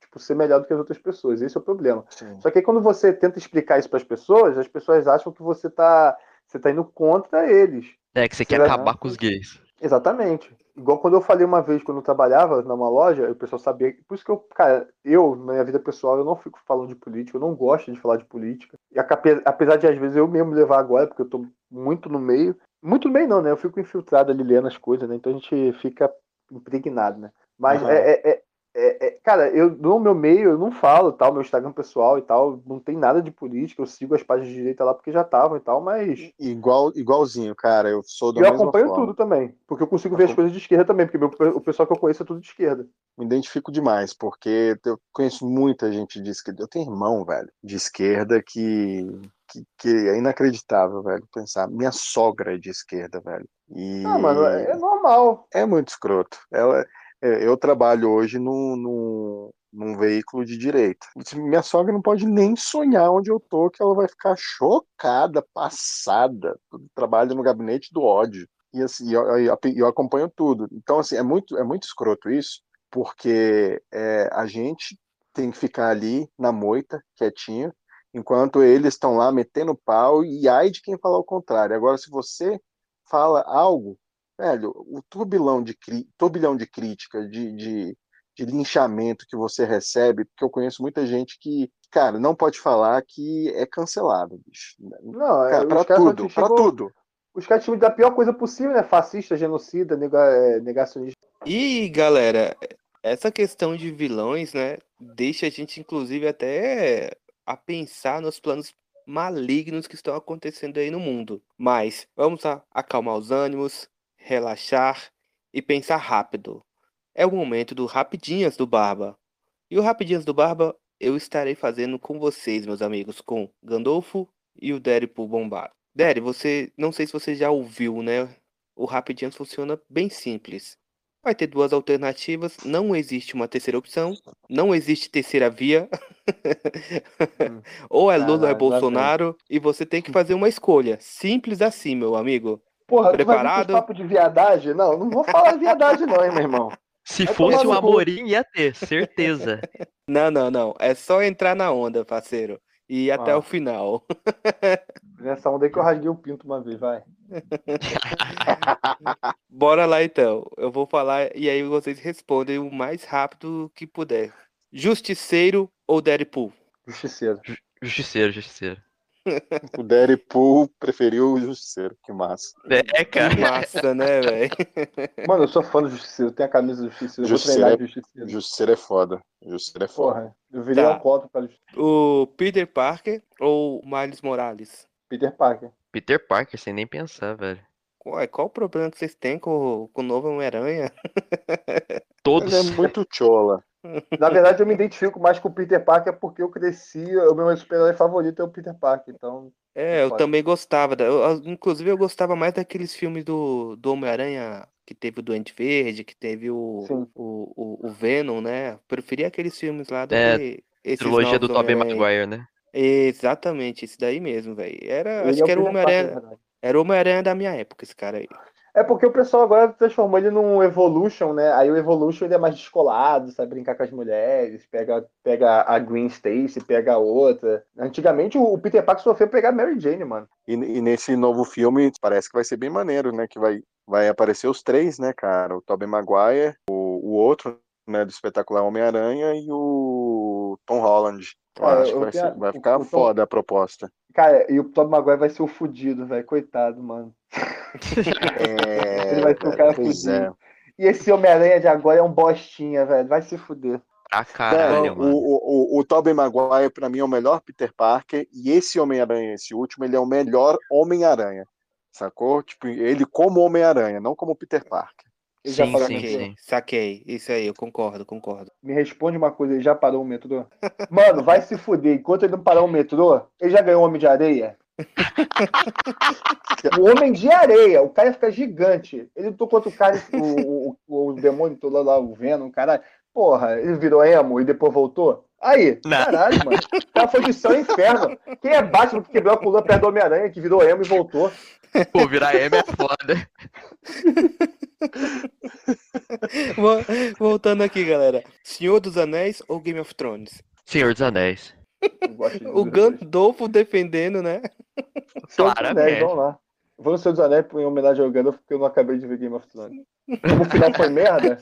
tipo, ser melhor do que as outras pessoas. Esse é o problema. Sim. Só que aí, quando você tenta explicar isso para as pessoas, as pessoas acham que você está você tá indo contra eles. É, que você, você quer acabar com os gays. Exatamente. Igual quando eu falei uma vez, quando eu trabalhava numa loja, o pessoal sabia. Por isso que eu, cara, eu, na minha vida pessoal, eu não fico falando de política, eu não gosto de falar de política. E apesar de, às vezes, eu mesmo levar agora, porque eu tô muito no meio. Muito meio, não, né? Eu fico infiltrado ali lendo as coisas, né? Então a gente fica impregnado, né? Mas uhum. é, é, é, é, cara, eu no meu meio eu não falo, tal, meu Instagram pessoal e tal, não tem nada de política, eu sigo as páginas de direita lá porque já estavam e tal, mas. Igual, igualzinho, cara, eu sou do Eu acompanho forma. tudo também, porque eu consigo ver as coisas de esquerda também, porque meu, o pessoal que eu conheço é tudo de esquerda. Me identifico demais, porque eu conheço muita gente de esquerda. Eu tenho irmão, velho, de esquerda que. Que, que é inacreditável, velho, pensar. Minha sogra é de esquerda, velho. E... Ah, mano, é, é normal. É muito escroto. Ela, é, eu trabalho hoje num, num, num, veículo de direita. Minha sogra não pode nem sonhar onde eu tô, que ela vai ficar chocada, passada. Trabalho no gabinete do ódio. E assim, eu, eu, eu acompanho tudo. Então, assim, é muito, é muito escroto isso, porque é, a gente tem que ficar ali na moita, quietinho, enquanto eles estão lá metendo pau, e ai de quem falar o contrário. Agora, se você fala algo velho, o turbilhão de, turbilhão de crítica, de, de, de linchamento que você recebe, porque eu conheço muita gente que, cara, não pode falar que é cancelado, bicho. Não, é, Cara, pra tudo, pra tudo. Os caras tinham da pior coisa possível, né? Fascista, genocida, nega- é, negacionista. E, galera, essa questão de vilões, né, deixa a gente, inclusive, até a pensar nos planos malignos que estão acontecendo aí no mundo. Mas vamos a- acalmar os ânimos, relaxar e pensar rápido. É o momento do Rapidinhas do Barba. E o Rapidinhas do Barba eu estarei fazendo com vocês, meus amigos, com Gandolfo e o Déripo Bombado. Déri, você, não sei se você já ouviu, né? O Rapidinhas funciona bem simples. Vai ter duas alternativas, não existe uma terceira opção, não existe terceira via. ou é Lula ou é. Bolsonaro, e você tem que fazer uma escolha. Simples assim, meu amigo. Porra, tu vai Preparado? papo de viadagem? Não, não vou falar viadagem não, hein, meu irmão. Se Vai fosse um. Amorim, ia ter, certeza. Não, não, não. É só entrar na onda, parceiro. E ir até Ah. o final. Nessa onda aí que eu rasguei o pinto uma vez, vai. Bora lá então. Eu vou falar e aí vocês respondem o mais rápido que puder. Justiceiro ou Deadpool? Justiceiro. Justiceiro, justiceiro. O Deadpool preferiu o Justiceiro, que massa. É, Que cara. massa, né, velho? Mano, eu sou fã do Justiceiro, tenho a camisa do Justiceiro, eu vou Justiceiro treinar é- de Justiceiro. Justiceiro é foda. Justiceiro é foda. Porra, eu virei Tá. um pra Justiceiro. O Peter Parker ou Miles Morales? Peter Parker. Peter Parker, sem nem pensar, velho. Ué, qual o problema que vocês têm com, com o novo Homem-Aranha? Todos. Ele é muito chola. Na verdade, eu me identifico mais com o Peter Parker porque eu cresci, o meu super-herói favorito é o Peter Parker, então... É, eu Pode. também gostava. da- eu- inclusive, eu gostava mais daqueles filmes do, do Homem-Aranha, que teve o Duende Verde, que teve o, o, o, o Venom, né? Preferia aqueles filmes lá do É, que esses Trilogia do Tobey. Maguire, né? Exatamente, esse daí mesmo, velho. Era, Ele acho é que era o Homem-Aranha. Era o Homem-Aranha da minha época, esse cara aí. É porque o pessoal agora transformou ele num Evolution, né? Aí o Evolution ele é mais descolado, sabe brincar com as mulheres, pega, pega a Green Stacy, pega a outra. Antigamente o Peter Parker sofreu pegar a Mary Jane, mano. E, e nesse novo filme parece que vai ser bem maneiro, né? Que vai, vai aparecer os três, né, cara? O Tobey Maguire, o, o outro, né, do espetacular Homem-Aranha e o Tom Holland. Eu Cara, acho que vai, tenho ser- vai ficar o Tom- foda a proposta. Cara, e o Tom Maguire vai ser o fudido, velho. Coitado, mano. É, Ele vai ser o cara pois fudido. é. E esse Homem-Aranha de agora é um bostinha, velho. Vai se fuder. Pra caralho, Não, o, o, o, o Tobey Maguire, pra mim, é o melhor Peter Parker, e esse Homem-Aranha, esse último, ele é o melhor Homem-Aranha. Sacou? Tipo, ele como Homem-Aranha, não como Peter Parker. Ele já Sim, parou sim, o sim. Saquei. Isso aí, eu concordo, concordo. Me responde uma coisa, ele já parou o metrô? Mano, vai se fuder. Enquanto ele não parar o metrô, ele já ganhou o Homem de Areia? o Homem de Areia, o cara fica gigante. Ele lutou contra o cara, o, o, o demônio todo lá, lá, o Venom, caralho. Porra, ele virou emo e depois voltou? Aí, Não. caralho, mano. O cara foi de céu inferno. Quem é Batman que quebrou a coluna perto do Homem-Aranha, que virou emo e voltou? Pô, virar M é foda. Vo- Voltando aqui, galera. Senhor dos Anéis ou Game of Thrones? Senhor dos Anéis. O. Gandolfo defendendo, né? Claramente. Anéis, vamos lá. Vou no Senhor dos Anéis em homenagem ao Gandalf, porque eu não acabei de ver Game of Thrones. Como o final foi merda,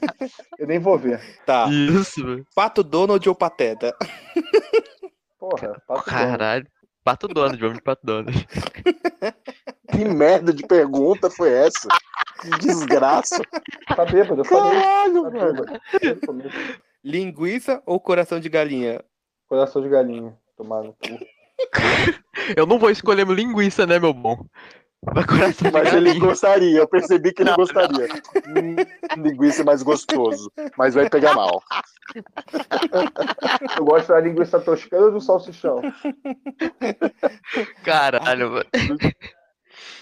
eu nem vou ver. Tá. Isso, velho. Pato Donald ou Pateta? Porra, bom. Caralho. Pato Donald, vamos de Pato Donald. Que merda de pergunta foi essa? Que desgraça. Tá bêbado, eu falei. Caralho, Tá velho. bêbado. Desde o começo. Linguiça ou coração de galinha? Coração de galinha. Tomar no cu. Eu não vou escolher linguiça, né, meu bom? Mas ele gostaria, eu percebi que ele gostaria. Hum, linguiça é mais gostoso, mas vai pegar mal. Eu gosto da linguiça toscana ou do salsichão? Caralho, mano.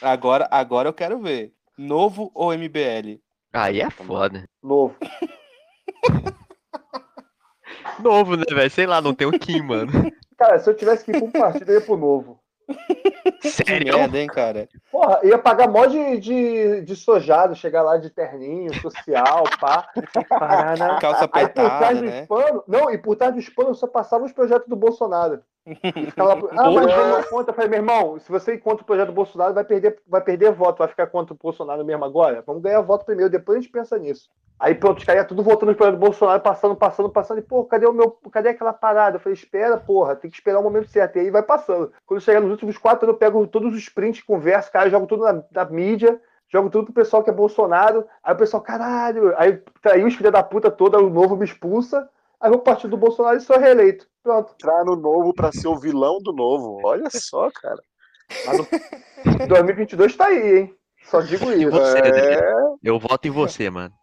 Agora, agora eu quero ver. Novo ou MBL? Aí é foda. Novo. Novo, né, velho? Sei lá, não tem o Kim, mano. Cara, se eu tivesse que ir pra um partido, eu ia pro novo. Que Sério? merda, hein, cara? Porra, ia pagar mó de, de, de sojado, chegar lá de terninho, social, pá. Calça Aí por apertada, trás né? dos panos. Não, e por trás dos panos só passavam os projetos do Bolsonaro. E ficava lá, ah, mas não conta. Eu falei, meu irmão, se você encontra o projeto Bolsonaro, vai perder, vai perder voto, vai ficar contra o Bolsonaro mesmo agora? Vamos ganhar voto primeiro, depois a gente pensa nisso. Aí pronto, os caras tudo voltando pro projeto Bolsonaro, passando, passando, passando, e, pô, cadê o meu. Cadê aquela parada? Eu falei, espera, porra, tem que esperar o momento certo. E aí vai passando. Quando chegar nos últimos quatro anos, eu pego todos os prints, converso, cara, jogo tudo na, na mídia jogo tudo pro pessoal que é Bolsonaro. Aí o pessoal, caralho, aí traiu os filhos da puta toda, o novo me expulsa. Aí vou partir do Bolsonaro e sou reeleito. Pronto. Entrar no novo pra ser o vilão do novo. Olha só, cara. No 2022 tá aí, hein? Só digo isso. você, É. Eu voto em você, mano.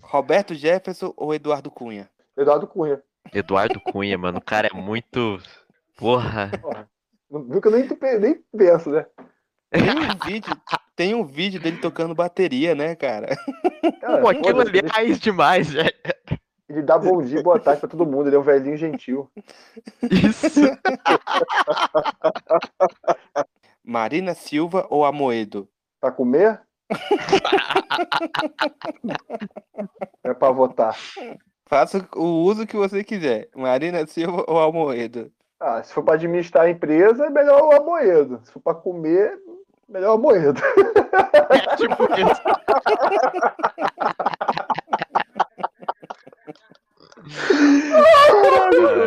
Roberto Jefferson ou Eduardo Cunha? Eduardo Cunha. Eduardo Cunha, mano. O cara é muito. Porra. Porra. Nunca nem, nem penso, né? Tem um vídeo, tem um vídeo dele tocando bateria, né, cara? Cara, Pô, aquilo ali é raiz demais, velho. Ele dá bom dia, boa tarde pra todo mundo. Ele é um velhinho gentil. Isso. Marina Silva ou Amoedo? Pra comer? é pra votar. Faça o uso que você quiser. Marina Silva ou Amoedo? Ah, se for pra administrar a empresa, é melhor o Amoedo. Se for pra comer, melhor o Amoedo. É tipo isso.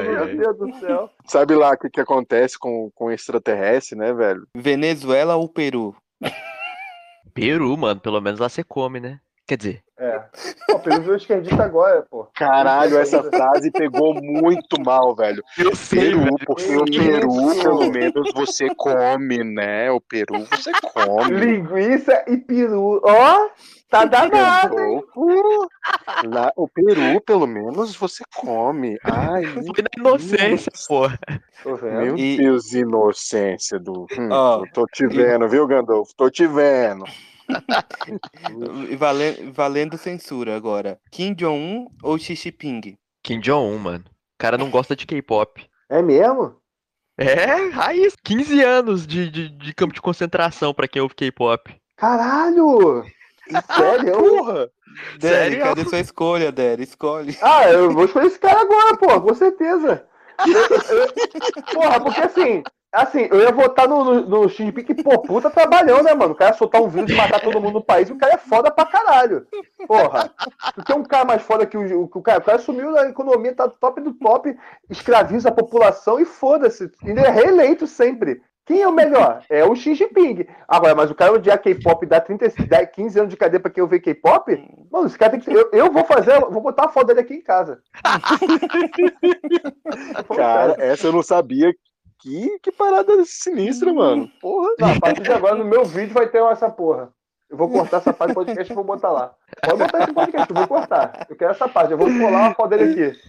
Meu Deus do céu. Sabe lá o que, que acontece com, com extraterrestre, né, velho? Venezuela ou Peru? Peru, mano. Pelo menos lá você come, né? Quer dizer, É. Pô, Peru virou esquerdista agora, pô. Caralho, essa frase pegou muito mal, velho. eu sei, Peru, velho. porque o Peru, pelo menos, você come, né? O Peru você come. Linguiça e peru. Ó, tá danado, hein? Lá, o Peru, pelo menos, você come. Ai, Foi na inocência, porra. Meu E- Deus, inocência do. Hum, Ó, tô te vendo, viu, Gandolfo? Tô te vendo. E vale- valendo censura agora. Kim Jong-un ou Xi Jinping? Kim Jong-un, mano. O cara não gosta de K-pop. É mesmo? É, raiz. 15 anos de, de, de campo de concentração pra quem ouve K-pop. Caralho! Sério? Porra! Dery, Sério? cadê sua escolha, Dery? Escolhe. Ah, eu vou escolher esse cara agora, pô, com certeza. Porra, porque assim, assim, eu ia votar no, no, no Xi Jinping, que, pô, puta trabalhão, né, mano? O cara soltar um vírus e matar todo mundo no país, o cara é foda pra caralho. Porra, tu tem um cara mais foda que o, que o cara. O cara sumiu na economia, tá top do top, escraviza a população e foda-se. Ainda é reeleito sempre. Quem é o melhor? É o Xi Jinping. Agora, mas o cara odiar K-pop e dar 30, 10, 15 anos de cadeia pra quem ouvir K-pop? Mano, esse cara tem que. Eu, eu vou fazer, vou botar a foto dele aqui em casa. Cara, essa eu não sabia. Que, que parada sinistra, mano. Porra. Não, a partir de agora, no meu vídeo vai ter essa porra. Eu vou cortar essa parte do podcast e vou botar lá. Pode botar esse podcast, eu vou cortar. Eu quero essa parte. Eu vou colar uma foto dele aqui.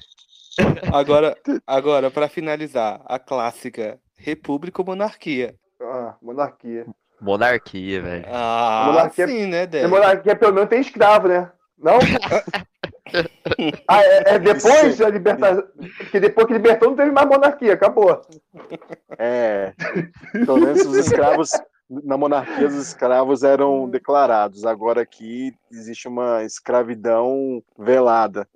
Agora, agora para finalizar, a clássica República ou Monarquia? Ah, monarquia. Monarquia, velho. Ah, Monarquia- sim, né, Dery? monarquia pelo menos tem escravo, né? Não? Ah, é, é depois Isso. da libertação. Porque depois que libertou não teve mais monarquia, acabou. É. Pelo menos os escravos. Na monarquia, os escravos eram declarados. Agora aqui existe uma escravidão velada.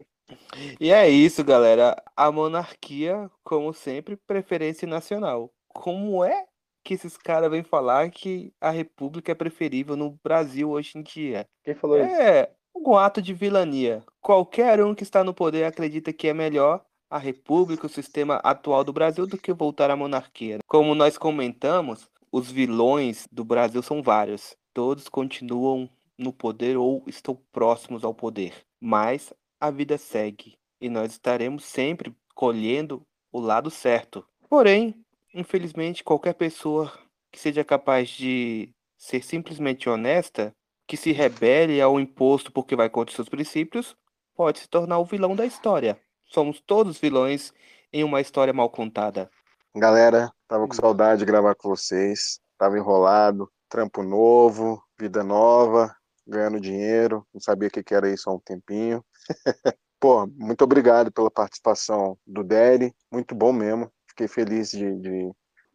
E é isso, galera. A monarquia, como sempre, preferência nacional. Como é que esses caras vêm falar que a república é preferível no Brasil hoje em dia? Quem falou isso? É um ato de vilania. Qualquer um que está no poder acredita que é melhor a república, o sistema atual do Brasil, do que voltar à monarquia. Como nós comentamos, os vilões do Brasil são vários. Todos continuam no poder ou estão próximos ao poder. Mas a vida segue e nós estaremos sempre colhendo o lado certo. Porém, infelizmente, qualquer pessoa que seja capaz de ser simplesmente honesta, que se rebele ao imposto porque vai contra seus princípios, pode se tornar o vilão da história. Somos todos vilões em uma história mal contada. Galera, tava com saudade de gravar com vocês. Tava enrolado, trampo novo, vida nova, ganhando dinheiro. Não sabia o que que era isso há um tempinho. Pô, muito obrigado pela participação do Dery. Muito bom mesmo. Fiquei feliz de, de-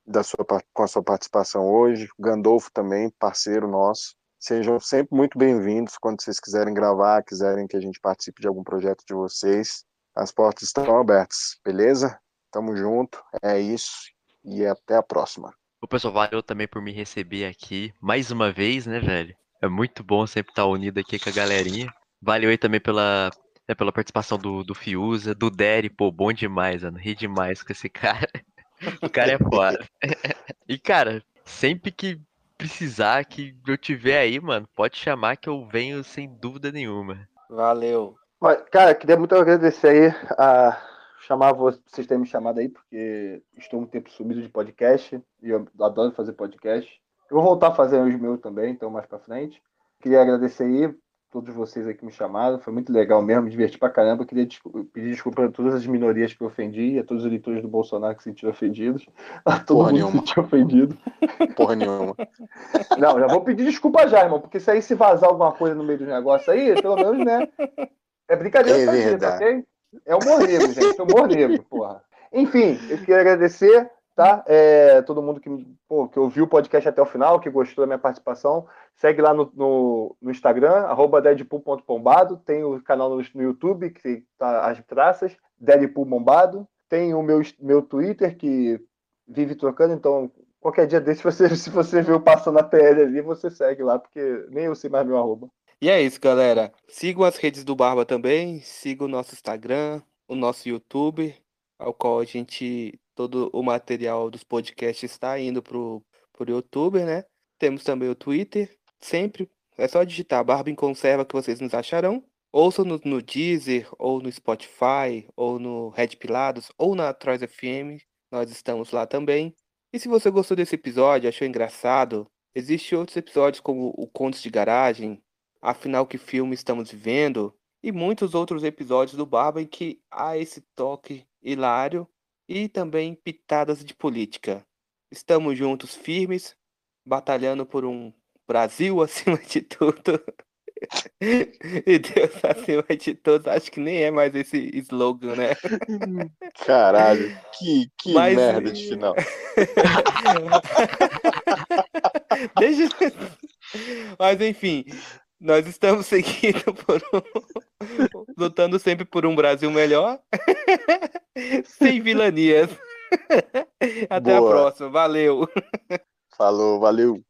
da sua, com a sua participação hoje. Gandolfo também, parceiro nosso. Sejam sempre muito bem-vindos quando vocês quiserem gravar, quiserem que a gente participe de algum projeto de vocês. As portas estão abertas, beleza? Tamo junto, é isso. e até a próxima. O pessoal, valeu também por me receber aqui mais uma vez, né, velho? É muito bom sempre estar unido aqui com a galerinha. Valeu aí também pela, né, pela participação do, do Fiuza, do Derry, pô, bom demais, mano. Ri demais com esse cara. O cara é foda. E, cara, sempre que precisar, que eu tiver aí, mano, pode chamar que eu venho sem dúvida nenhuma. Valeu. Mas, Cara, queria muito agradecer aí a chamar vo- vocês terem me chamado aí, porque estou um tempo sumido de podcast e eu adoro fazer podcast. Eu vou voltar a fazer os meus também, então mais pra frente. Queria agradecer aí todos vocês aí que me chamaram, foi muito legal mesmo, me diverti pra caramba. Queria descu- pedir desculpa a todas as minorias que eu ofendi, a todos os eleitores do Bolsonaro que se sentiram ofendidos, a todo Porra mundo nenhuma. que se sentiu ofendido. Porra nenhuma. Não, já vou pedir desculpa já, irmão, porque se aí se vazar alguma coisa no meio do negócio aí, pelo menos, né? É brincadeira É pra gente, verdade. ok? É humor negro, gente. Humor negro, porra. Enfim, eu queria agradecer, tá? É, todo mundo que, pô, que ouviu o podcast até o final, que gostou da minha participação. Segue lá no, no, no Instagram, arroba. Tem o canal no, no YouTube, que tá as traças, Deadpool Bombado. Tem o meu, meu Twitter, que vive trocando, então qualquer dia desse, você, se você viu passando a TL ali, você segue lá, porque nem eu sei mais meu arroba. E é isso, galera. Sigam as redes do Barba também. Sigam o nosso Instagram, o nosso YouTube, ao qual a gente. Todo o material dos podcasts está indo pro, pro YouTube, né? Temos também o Twitter. Sempre é só digitar Barba em Conserva que vocês nos acharão. Ouçam no, Deezer, ou no Spotify, ou no Red Pilados, ou na Trois FM. Nós estamos lá também. E se você gostou desse episódio, achou engraçado, existem outros episódios como o Contos de Garagem, Afinal, que filme estamos vivendo? E muitos outros episódios do Barba em que há esse toque hilário e também pitadas de política. Estamos juntos, firmes, batalhando por um Brasil acima de tudo. e Deus acima de todos. Acho que nem é mais esse slogan, né? Caralho, que, que Mas- merda de final. Deixa... Mas enfim, nós estamos seguindo por um... lutando sempre por um Brasil melhor, sem vilanias. Até Boa. a próxima, valeu. Falou, valeu.